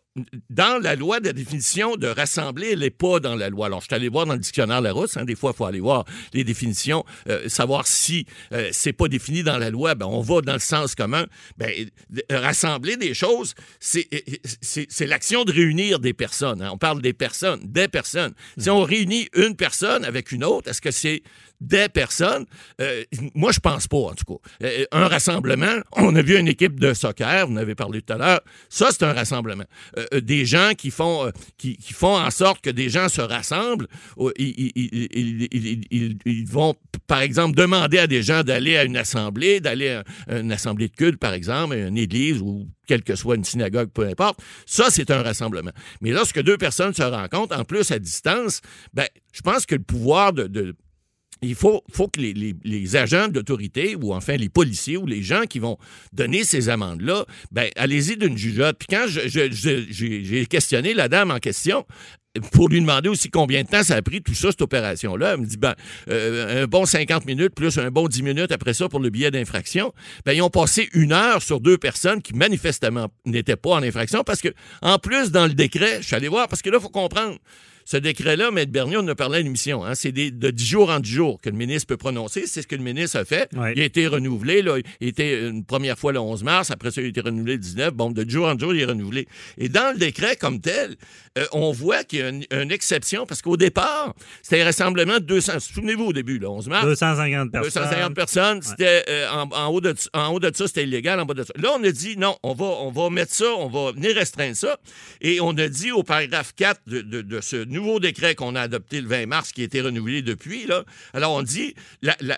dans la loi, la définition de rassembler, elle n'est pas dans la loi. Alors, je suis allé voir dans le dictionnaire Larousse, hein, des fois, il faut aller voir les définitions, euh, savoir si euh, c'est pas défini dans la loi, ben, on va dans le sens commun. Ben, rassembler des choses, c'est l'action de réunir des personnes. Hein. On parle des personnes, des personnes. Si on réunit une personne avec une autre, est-ce que c'est des personnes. Euh, moi, je pense pas, en tout cas. Euh, un rassemblement, on a vu une équipe de soccer, vous en avez parlé tout à l'heure, ça, c'est un rassemblement. Euh, des gens qui font, en sorte que des gens se rassemblent, ils, vont, par exemple, demander à des gens d'aller à une assemblée, d'aller à une assemblée de culte, par exemple, une église ou quelle que soit une synagogue, peu importe. Ça, c'est un rassemblement. Mais lorsque deux personnes se rencontrent, en plus à distance, ben, je pense que le pouvoir de il faut, faut que les, agents d'autorité, ou enfin les policiers, ou les gens qui vont donner ces amendes-là, ben, allez-y d'une jugeote. Puis quand j'ai questionné la dame en question, pour lui demander aussi combien de temps ça a pris tout ça, cette opération-là. Elle me dit, ben, euh, un bon 50 minutes plus un bon 10 minutes après ça pour le billet d'infraction. Ben, ils ont passé une heure sur deux personnes qui manifestement n'étaient pas en infraction parce que, en plus, dans le décret, je suis allé voir, parce que là, il faut comprendre. Ce décret-là, M. Bernier, on a parlé à l'émission, hein, c'est de 10 jours en 10 jours que le ministre peut prononcer. C'est ce que le ministre a fait. Il a été renouvelé. Là, il était une première fois le 11 mars, après ça, il a été renouvelé le 19. Bon, de 10 jours en 10 jours, il est renouvelé. Et dans le décret comme tel, euh, on voit qu'il y a une, exception parce qu'au départ, c'était un rassemblement de 200. Souvenez-vous au début, le 11 mars. 250 personnes. 250 personnes. C'était, euh, en, haut de, en haut de ça, c'était illégal. En bas de ça. Là, on a dit non, on va, on va mettre ça, on va venir restreindre ça. Et on a dit au paragraphe 4 de, de, de ce nouveau décret qu'on a adopté le 20 mars, qui a été renouvelé depuis, là, alors on dit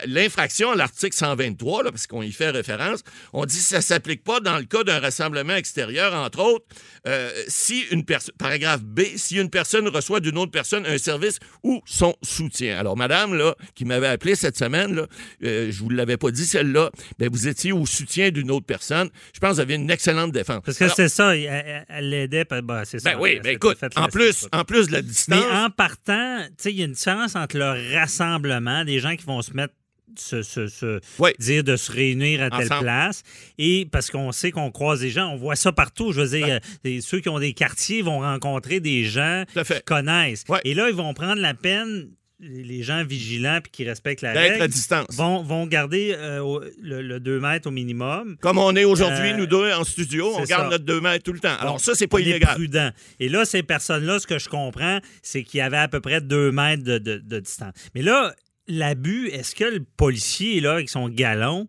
l'infraction à l'article 123, là, parce qu'on y fait référence, on dit que ça ne s'applique pas dans le cas d'un rassemblement extérieur, entre autres, euh, si une personne, paragraphe B, si une personne reçoit d'une autre personne un service ou son soutien. Alors, madame, là, qui m'avait appelé cette semaine, là, euh, je vous l'avais pas dit celle-là, ben, vous étiez au soutien d'une autre personne. Je pense que vous avez une excellente défense. Parce que c'est ça, elle l'aidait, ben, c'est ça. Ben oui, ben écoute, en plus, en plus de la distance en partant, il y a une différence entre le rassemblement, des gens qui vont se mettre se, dire de se réunir à telle place. Et parce qu'on sait qu'on croise des gens, on voit ça partout. Je veux dire, euh, ceux qui ont des quartiers vont rencontrer des gens qui connaissent. Et là, ils vont prendre la peine les gens vigilants et qui respectent la règle à distance. Vont, vont garder euh, le, 2 mètres au minimum. Comme on est aujourd'hui, euh, nous deux, en studio, on garde notre 2 mètres tout le temps. Alors ça, c'est pas illégal. prudent. Et là, ces personnes-là, ce que je comprends, c'est qu'il y avait à peu près 2 mètres de, de distance. Mais là, l'abus, est-ce que le policier, là, avec son galon,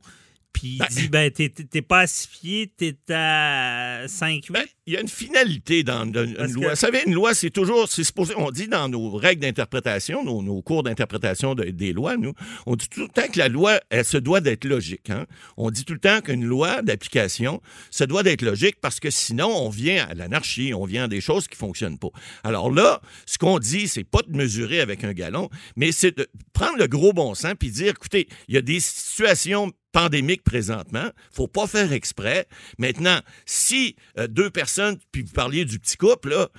puis il ben, dit ben t'es pas à 6 pieds, t'es à 5 ben, Il y a une finalité dans une, loi. Vous savez, une loi, c'est toujours, c'est supposé, on dit dans nos règles d'interprétation, nos, cours d'interprétation des lois, nous, on dit tout le temps que la loi, elle se doit d'être logique. Hein? On dit tout le temps qu'une loi d'application se doit d'être logique parce que sinon, on vient à l'anarchie, on vient à des choses qui fonctionnent pas. Alors là, ce qu'on dit, c'est pas de mesurer avec un galon, mais c'est de prendre le gros bon sens puis dire, écoutez, il y a des situations pandémique présentement. faut pas faire exprès. Maintenant, si euh, deux personnes, puis vous parliez du petit couple, là,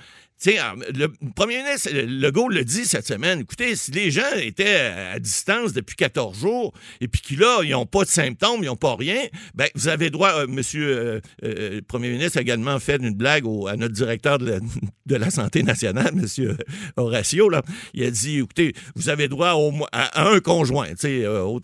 Tu sais, le premier ministre Legault le dit cette semaine. Écoutez, si les gens étaient à distance depuis 14 jours et puis qu'ils là, ils n'ont pas de symptômes, ils n'ont pas rien, ben vous avez droit. Euh, monsieur euh, euh, le premier ministre a également fait une blague à notre directeur de la, santé nationale, monsieur Horacio. Là. Il a dit, écoutez, vous avez droit au, à, un conjoint,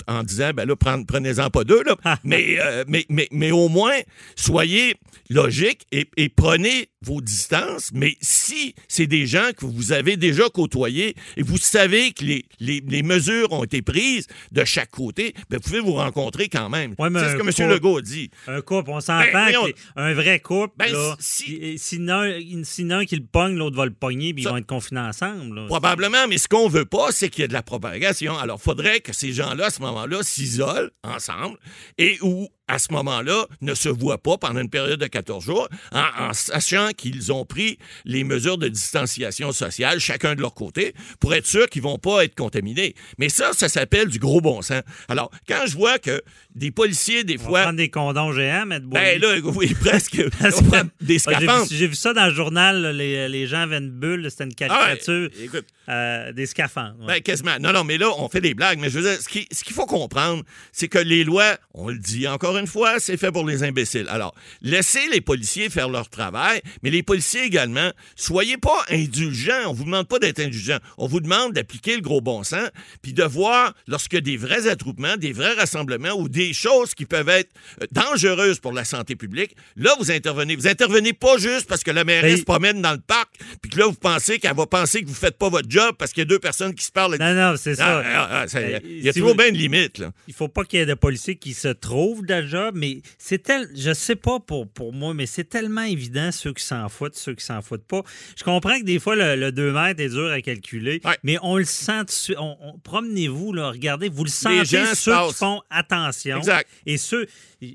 en disant, ben là, prenez-en pas deux, là. mais, mais, mais, mais au moins, soyez logique et, et prenez vos distances, mais si c'est des gens que vous avez déjà côtoyés et vous savez que les, les, mesures ont été prises de chaque côté, ben, vous pouvez vous rencontrer quand même? c'est ce que M. Legault dit. Un couple, on s'entend ben, un vrai couple, ben, là, si, sinon, qu'il le pogne, l'autre va le pogner, puis ils vont être confinés ensemble. Probablement, mais ce qu'on veut pas, c'est qu'il y ait de la propagation. Alors, il faudrait que ces gens-là, à ce moment-là, s'isolent ensemble et où à ce moment-là, ne se voient pas pendant une période de 14 jours, en, sachant qu'ils ont pris les mesures de distanciation sociale, chacun de leur côté, pour être sûr qu'ils vont pas être contaminés. Mais ça, ça s'appelle du gros bon sens. Alors, quand je vois que des policiers, des fois... prendre des condoms géants, mettre Ben là, oui, presque. des scaphandres. J'ai vu, ça dans le journal, les, les, gens avaient une bulle, c'était une ah caricature. euh, des scaphandres. Ben, quasiment. Non, non, mais là, on fait des blagues. Mais je veux dire, ce qu'il ce faut comprendre, c'est que les lois, on le dit encore une fois, c'est fait pour les imbéciles. Alors, laissez les policiers faire leur travail, mais les policiers également, soyez pas indulgents. On vous demande pas d'être indulgents. On vous demande d'appliquer le gros bon sens, puis de voir lorsque des vrais attroupements, des vrais rassemblements ou des choses qui peuvent être euh, dangereuses pour la santé publique, là, vous intervenez. Vous intervenez pas juste parce que la mairesse se promène dans le parc, puis que là, vous pensez qu'elle va penser que vous faites pas votre job parce qu'il y a deux personnes qui se parlent. Non, non, c'est ça. Ah, ah, ah, il y a toujours bien une limite. Là. Il faut pas qu'il y ait de policiers qui se trouvent déjà, mais c'est tel, je sais pas pour, pour moi, mais c'est tellement évident ceux qui s'en foutent, ceux qui s'en foutent pas. Je comprends que des fois, le, 2 mètres est dur à calculer, mais on le sent, on, promenez-vous, regardez, vous le sentez, ceux qui font attention. Exact. Et ceux,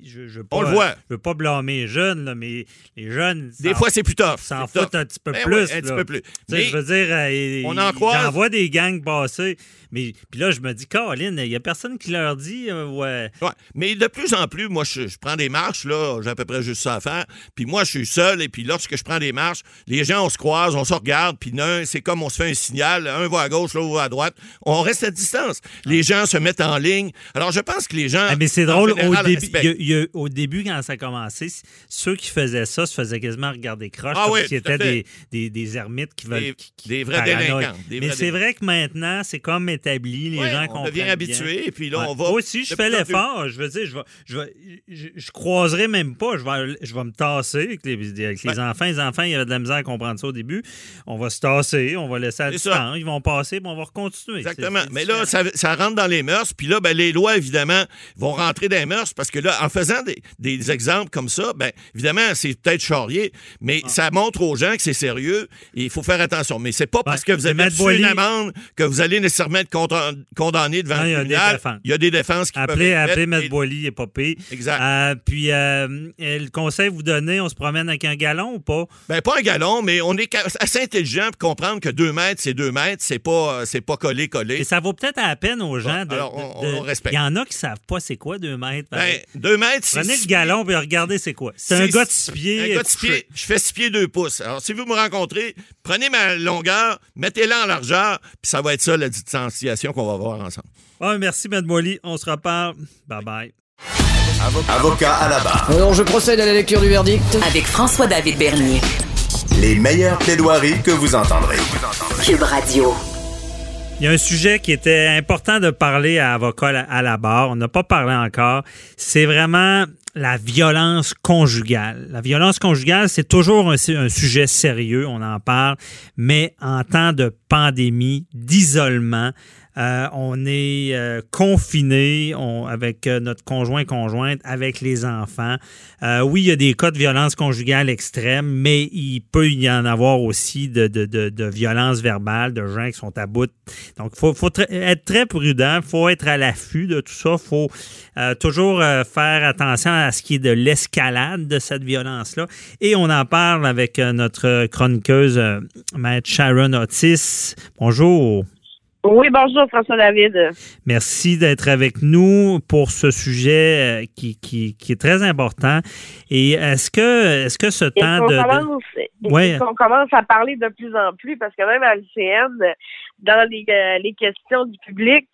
je, je on le voit. Je veux pas blâmer les jeunes, là, mais les jeunes. Des fois, c'est plus tough. S'en foutent un petit peu ben plus. un petit peu plus. Mais je veux dire, euh, on en croise. J'en vois des gangs passer. Mais puis là, je me dis, Caroline, il n'y a personne qui leur dit, euh, ouais. ouais. Mais de plus en plus, moi, je, prends des marches, là, j'ai à peu près juste ça à faire. Puis moi, je suis seul, et puis lorsque je prends des marches, les gens, on se croise, on se regarde, puis c'est comme on se fait un signal, un va à gauche, l'autre va à droite. On reste à distance. Les gens se mettent en ligne. Alors, je pense que les gens. Ah, mais c'est drôle, au, début, au début, quand ça a commencé, ceux qui faisaient ça se faisaient quasiment regarder croche, ah, oui, étaient des, des, des, ermites qui veulent. Des, vrais délinquants. mais c'est vrai que maintenant, c'est comme établi, les gens comprennent. On devient habitué, et puis là, on va. Moi aussi, je fais l'effort. Je veux dire, je, vais, je, vais, je, croiserai même pas. Je vais, je vais me tasser avec les, enfants. Les enfants, il y avait de la misère à comprendre ça au début. On va se tasser, on va laisser à distance. Ils vont passer, puis on va continuer. Exactement. mais là, ça, ça, rentre dans les mœurs, puis là, ben, les lois, évidemment, vont rentrer dans les mœurs parce que là, en faisant des, des exemples comme ça, ben, évidemment, c'est peut-être charrier, mais ah. ça montre aux gens que c'est sérieux et il faut faire attention. Mais c'est pas parce que vous avez reçu une amende que vous allez nécessairement être condamné devant le tribunal. Il y a des défenses qui après, peuvent être Après, M. Boily est pas Exact. Euh, puis, euh, le conseil vous donnez, on se promène avec un galon ou pas? Ben, pas un galon, mais on est assez intelligent pour comprendre que deux mètres, c'est deux mètres, c'est pas, c'est pas collé, collé. Et ça vaut peut-être à la peine aux gens de. Alors, on, respecte. Il y en a qui savent pas c'est quoi deux mètres. Ben, deux mètres, c'est galon puis regardez c'est quoi. C'est un gars de six pieds. Un gars de six pieds. Je fais six pieds deux pouces. Alors, si vous me rencontrez, prenez ma longueur, mettez-la en largeur, puis ça va être ça la distanciation qu'on va voir ensemble. Oh, merci, Mme Molly. On se reparle. Bye bye. Avocat à la barre. Alors, je procède à la lecture du verdict. Avec François-David Bernier. Les meilleures plaidoiries que vous entendrez. Cube Radio. Il y a un sujet qui était important de parler à avocat à la barre. On n'a pas parlé encore. C'est vraiment la violence conjugale. La violence conjugale, c'est toujours un, un, sujet sérieux, on en parle, mais en temps de pandémie, d'isolement, euh, on est euh, confiné avec euh, notre conjoint conjointe, avec les enfants. oui, il y a des cas de violence conjugale extrême, mais il peut y en avoir aussi de, de, de, violence verbale, de gens qui sont à bout. Donc, faut être très prudent, il faut être à l'affût de tout ça, il faut toujours faire attention à ce qui est de l'escalade de cette violence-là. Et on en parle avec notre chroniqueuse, Maître Sharon Otis. Bonjour. Oui, bonjour François David. Merci d'être avec nous pour ce sujet euh, qui, qui, qui est très important. Et est-ce que est-ce que ce temps de, commence, ouais. on commence à parler de plus en plus parce que même à l'UCN, dans les, euh, les questions du public,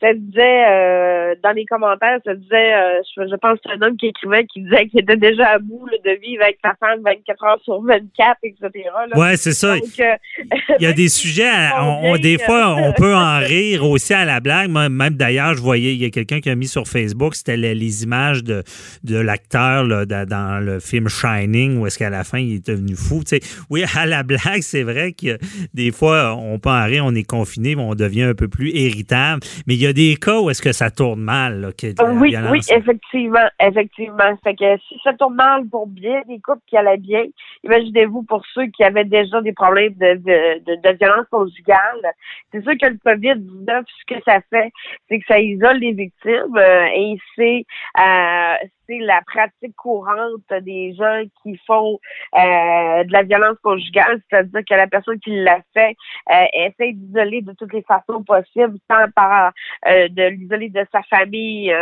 ça disait euh, dans les commentaires, ça disait, euh, je, pense que c'est un homme qui écrivait qui disait qu'il était déjà à bout de vivre avec sa femme 24 heures sur 24, etc. Ouais, c'est ça. Il y a des sujets, on, des fois, on peut en rire aussi à la blague. même d'ailleurs, je voyais, il y a quelqu'un qui a mis sur Facebook, c'était les, images de, de l'acteur dans le film Shining, où est-ce qu'à la fin, il est devenu fou. sais oui, à la blague, c'est vrai que des fois, on peut en rire, on est confiné, on devient un peu plus irritable. Mais il y a des cas où est-ce que ça tourne mal, là, oui, oui, effectivement, effectivement. Fait que si ça tourne mal pour bien des couples qui allaient bien, imaginez-vous pour ceux qui avaient déjà des problèmes de, de, de, violence conjugale. C'est sûr que le COVID-19, ce que ça fait, c'est que ça isole les victimes euh, et c'est euh, c'est la pratique courante des gens qui font euh, de la violence conjugale, c'est-à-dire que la personne qui l'a fait euh, essaie d'isoler de toutes les façons possibles, tant par euh, de l'isoler de sa famille,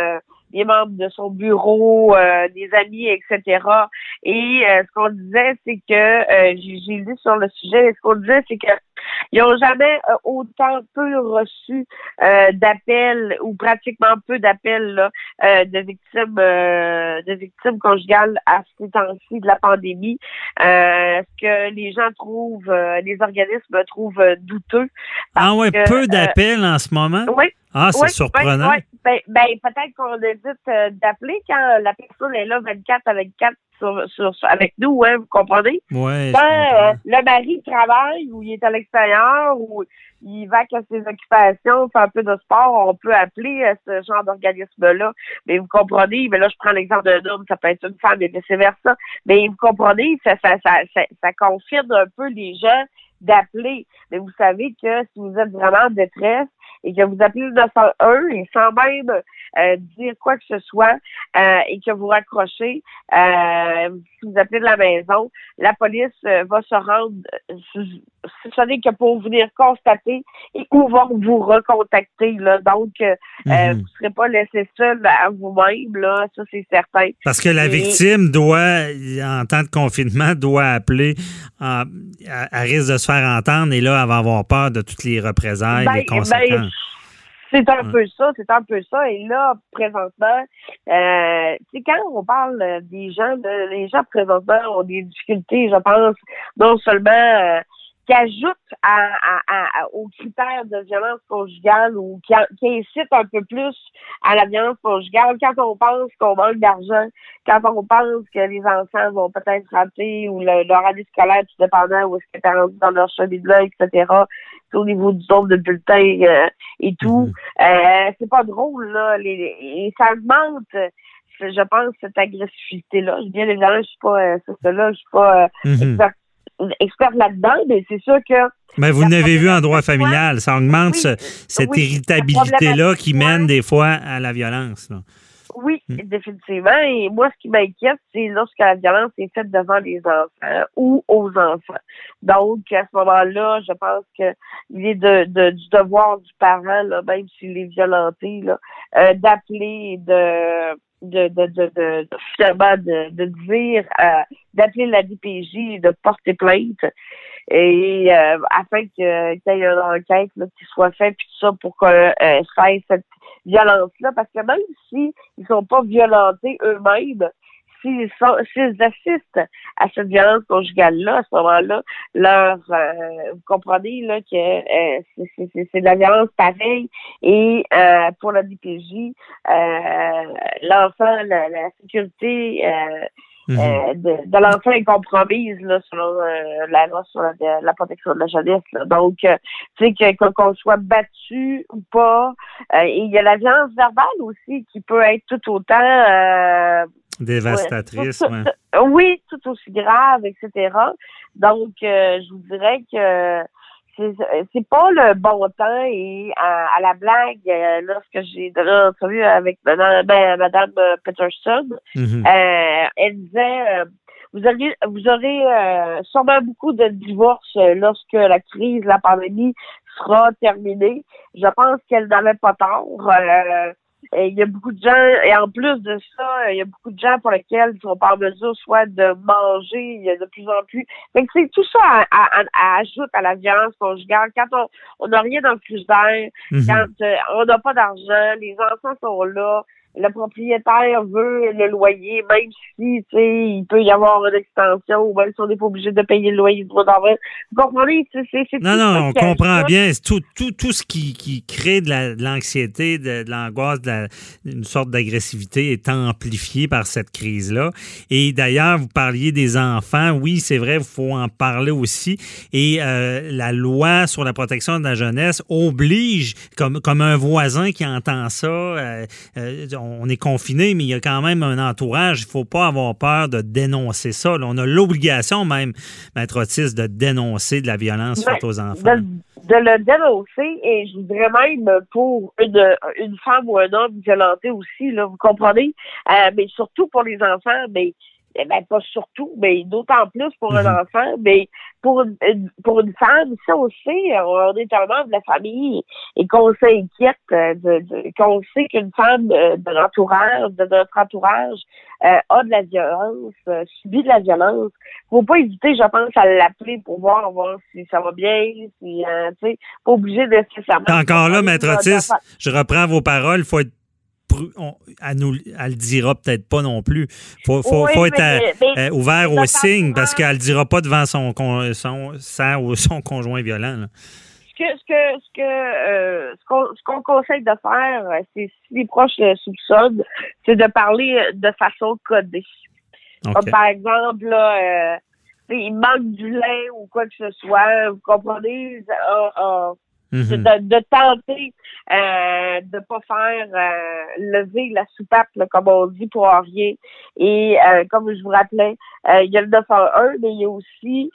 des membres de son bureau, des amis, etc. Et ce qu'on disait, c'est que j'ai lu sur le sujet, ce qu'on disait, c'est que ils n'ont jamais euh, autant peu reçu euh, d'appels ou pratiquement peu d'appels euh, de victimes de victimes conjugales à ce temps-ci de la pandémie. ce que les gens trouvent, les organismes trouvent douteux. Ah ouais, peu d'appels en ce moment? Oui. Ah, c'est surprenant. Ben, ben, peut-être qu'on évite d'appeler quand la personne est là 24 avec 4 sur, avec nous, hein, vous comprenez? Oui. Quand euh, le mari travaille ou il est à l'extérieur ou il va à ses occupations, fait un peu de sport, on peut appeler euh, ce genre d'organisme-là. Mais vous comprenez, mais là, je prends l'exemple d'un homme, ça peut être une femme et vice-versa. Mais vous comprenez, ça, ça, ça, ça, ça confirme un peu les gens d'appeler. Mais vous savez que si vous êtes vraiment en détresse, et que vous appelez le 901 et sans même euh, dire quoi que ce soit euh, et que vous raccrochez, euh, si vous appelez de la maison, la police va se rendre, ce n'est que pour venir constater et ou va vous recontacter. Là. Donc, mhm. vous ne serez pas laissé seul à vous-même, là, ça c'est certain. Parce que la victime doit, en temps de confinement, doit appeler à, risque de se faire entendre et là, elle va avoir peur de toutes les représailles, les ben, conséquences. C'est un peu ça, c'est un peu ça. Et là, présentement, euh, quand on parle des gens, les gens présentement ont des difficultés, je pense, non seulement euh, qui ajoute à, aux critères de violence conjugale ou qui, qui incite un peu plus à la violence conjugale quand on pense qu'on manque d'argent, quand on pense que les enfants vont peut-être rater ou leur année scolaire, tout dépendant où est-ce que tu rendu dans leur chemin etc., au niveau du nombre de bulletins euh, et tout. Mm-hmm. euh, c'est pas drôle, là. Les, et ça augmente je pense, cette agressivité-là. Bien évidemment, je suis pas euh, ça, là, je suis pas euh, mm-hmm experte là-dedans, mais c'est sûr que. Mais vous n'avez vu en droit familial, ça augmente cette irritabilité-là qui mène des fois à la violence. Oui, hmm. définitivement. Et moi, ce qui m'inquiète, c'est lorsque la violence est faite devant les enfants ou aux enfants. Donc, à ce moment-là, je pense qu'il est de, du devoir du parent, là, même s'il est violenté, euh, d'appeler, de de, de, de, de, finalement de, de dire euh, d'appeler la DPJ de porter plainte et euh, afin qu'il y ait une enquête là, qui soit faite puis tout ça pour que euh, cette violence là parce que même si ils sont pas violentés eux-mêmes s'ils s'ils assistent à cette violence conjugale-là, à ce moment-là, leur euh, vous comprenez là que euh, c'est de la violence pareille. Et euh, pour la DPJ, l'enfant, la, sécurité mhm. de, l'enfant est compromise là, selon la loi sur la, protection de la jeunesse. Donc, tu sais qu'on soit battu ou pas. et il y a la violence verbale aussi qui peut être tout autant Dévastatrice, Oui, tout aussi grave, etc. Donc, euh, je vous dirais que c'est pas le bon temps et à, la blague, euh, lorsque j'ai donné l'entrevue avec Madame, ben, Madame Peterson, mm-hmm. euh, elle disait vous aurez, vous aurez euh, sûrement beaucoup de divorces euh, lorsque la crise, la pandémie sera terminée. Je pense qu'elle n'avait pas tort. Euh, il y a beaucoup de gens, et en plus de ça, il y a beaucoup de gens pour lesquels ils sont pas en mesure soit de manger, il y a de plus en plus. Que c'est tout ça à, à, ajoute à la violence conjugale. Quand on n'a rien dans le frigidaire, mm quand on n'a pas d'argent, les enfants sont là, le propriétaire veut le loyer, même si, tu sais, il peut y avoir une extension ou même si on n'est pas obligé de payer le loyer du droit d'envers. Vous comprenez? C'est, non, non, on comprend bien. C'est tout, tout, tout ce qui, qui crée de, l'anxiété, de, l'angoisse, de, une sorte d'agressivité est amplifié par cette crise-là. Et d'ailleurs, vous parliez des enfants. Oui, c'est vrai, il faut en parler aussi. Et euh, la loi sur la protection de la jeunesse oblige, comme, comme un voisin qui entend ça, euh, euh, on est confiné, mais il y a quand même un entourage. Il ne faut pas avoir peur de dénoncer ça. on a l'obligation même, Maître Otis, de dénoncer de la violence faite aux enfants. De, le dénoncer, et je voudrais même pour une, femme ou un homme violenté aussi, là, vous comprenez? Euh, mais surtout pour les enfants, mais eh ben, pas surtout, mais d'autant plus pour un mhm. enfant, mais pour une, pour une femme, ça aussi, on est tellement de la famille et qu'on s'inquiète, euh, de, qu'on sait qu'une femme euh, de l'entourage, de notre entourage, euh, a de la violence, subit de la violence. Faut pas hésiter, je pense, à l'appeler pour voir, voir si ça va bien, si, tu sais, pas obligé de nécessairement. Encore là, maître Otis, je reprends vos paroles, faut être elle, nous, elle le dira peut-être pas non plus. Faut, faut, être euh, euh, ouvert aux signes parce qu'elle le dira pas devant son, son, ou son conjoint violent. Ce que, ce que, ce que, euh, ce qu'on conseille de faire, c'est si les proches le soupçonnent, c'est de parler de façon codée. Comme par exemple, là, il manque du lait ou quoi que ce soit, vous comprenez? Mhm. de, tenter euh, de pas faire euh, lever la soupape, comme on dit, pour rien. Et euh, comme je vous rappelais, euh, il y a le 911, mais il y a aussi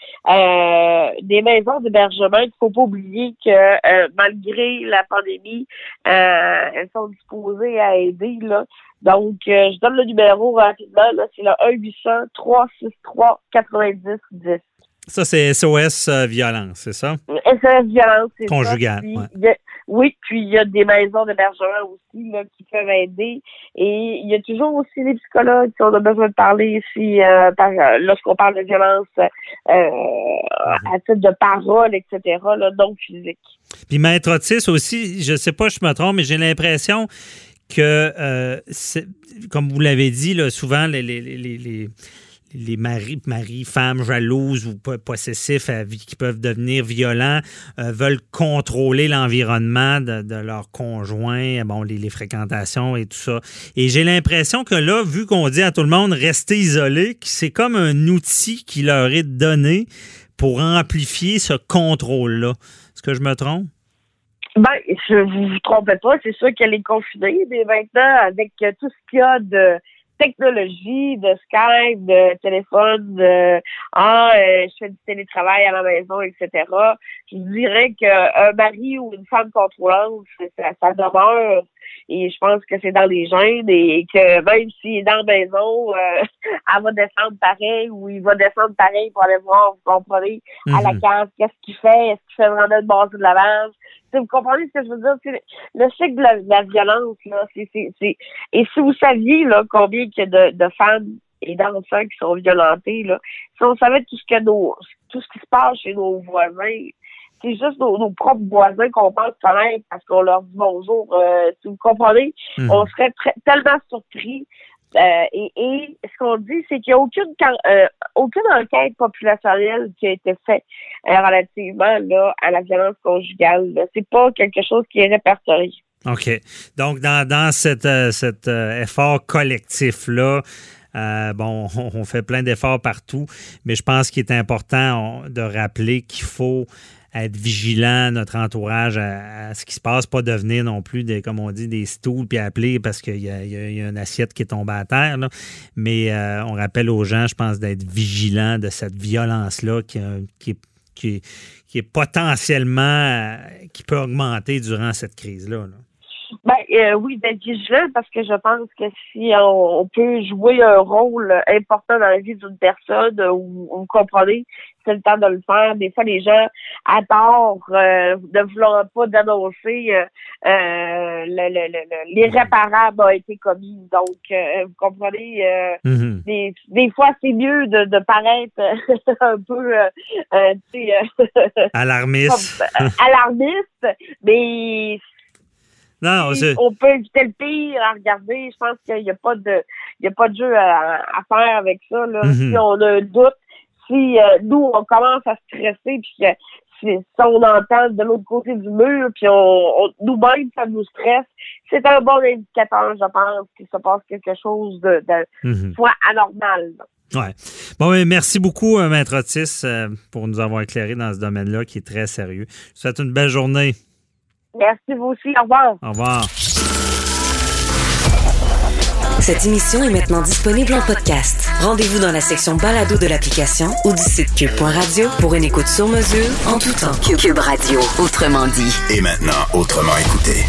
des maisons d'hébergement. Il faut pas oublier que malgré la pandémie, elles sont disposées à aider. Là. Donc, je donne le numéro rapidement. Là, c'est le 1 800 363 90 10. Ça, c'est SOS euh, violence, c'est ça? SOS violence, c'est Conjugale. oui, puis il y a des maisons d'hébergement aussi là, qui peuvent aider. Et il y a toujours aussi des psychologues si on a besoin de parler ici euh, euh, lorsqu'on parle de violence à titre de parole, etc., là, donc physique. Puis Maître Otis aussi, je sais pas, je me trompe, mais j'ai l'impression que, comme vous l'avez dit, là, souvent les, les, les les maris, maris, femmes jalouses ou possessifs qui peuvent devenir violents euh, veulent contrôler l'environnement de, leur conjoint, bon, les, fréquentations et tout ça. Et j'ai l'impression que là, vu qu'on dit à tout le monde rester isolé, c'est comme un outil qui leur est donné pour amplifier ce contrôle-là. Est-ce que je me trompe? Ben, je vous, vous trompez pas, c'est sûr qu'elle est confinée, mais maintenant, avec tout ce qu'il y a de technologie, de Skype, de téléphone, de ah, euh, je fais du télétravail à la maison, etc. Je dirais qu'un mari ou une femme contrôlante, ça, ça demeure et je pense que c'est dans les gènes et que même s'il est dans la maison, euh, elle va descendre pareil ou il va descendre pareil pour aller voir, vous comprenez, à la mhm. case, qu'est-ce qu'il fait, est-ce qu'il fait vraiment une base de lavage? vous comprenez ce que je veux dire? C'est le cycle de la, violence, là, c'est, c'est, Et si vous saviez là, combien il y a de, de femmes et d'enfants qui sont violentés, là, si on savait tout ce que nos tout ce qui se passe chez nos voisins, c'est juste nos, propres voisins qu'on pense connaître parce qu'on leur dit bonjour. Euh, si vous comprenez, mhm. on serait tellement surpris. Euh, et, ce qu'on dit, c'est qu'il n'y a aucune euh, aucune enquête populationnelle qui a été faite relativement là, à la violence conjugale. C'est pas quelque chose qui est répertorié. OK. Donc, dans, dans cet effort collectif-là, bon, on, fait plein d'efforts partout, mais je pense qu'il est important de rappeler qu'il faut être vigilant, notre entourage, à, ce qui se passe, pas devenir non plus, des, comme on dit, des stools, puis appeler parce qu'il y, a, une assiette qui est tombée à terre. Mais euh, on rappelle aux gens, je pense, d'être vigilant de cette violence-là qui, qui, qui, est potentiellement, euh, qui peut augmenter durant cette crise-là. Ben, euh, oui, d'être vigilant parce que je pense que si on, peut jouer un rôle important dans la vie d'une personne ou vous comprenez, c'est le temps de le faire. Des fois, les gens à tort euh, ne voulant pas d'annoncer euh, euh l'irréparable a été commis. Donc, euh, vous comprenez, mm-hmm. des, des, fois, c'est mieux de, de paraître un peu alarmiste. alarmiste, mais non, on peut éviter le pire à regarder. Je pense qu'il n'y a pas de il y a pas de jeu à, faire avec ça. Là. Mm-hmm. Si on a un doute, si euh, nous, on commence à stresser, puis que si, on entend de l'autre côté du mur, puis on, nous-mêmes, ça nous stresse, c'est un bon indicateur, je pense, qu'il se passe quelque chose de, de mhm. soit anormal. Ouais. Bon, merci beaucoup, euh, Maître Otis, euh, pour nous avoir éclairé dans ce domaine-là qui est très sérieux. Je vous souhaite une belle journée. Merci, vous aussi. Au revoir. Au revoir. Cette émission est maintenant disponible en podcast. Rendez-vous dans la section balado de l'application ou du site cube.radio pour une écoute sur mesure en tout temps. Cube Radio, autrement dit. Et maintenant, autrement écouté.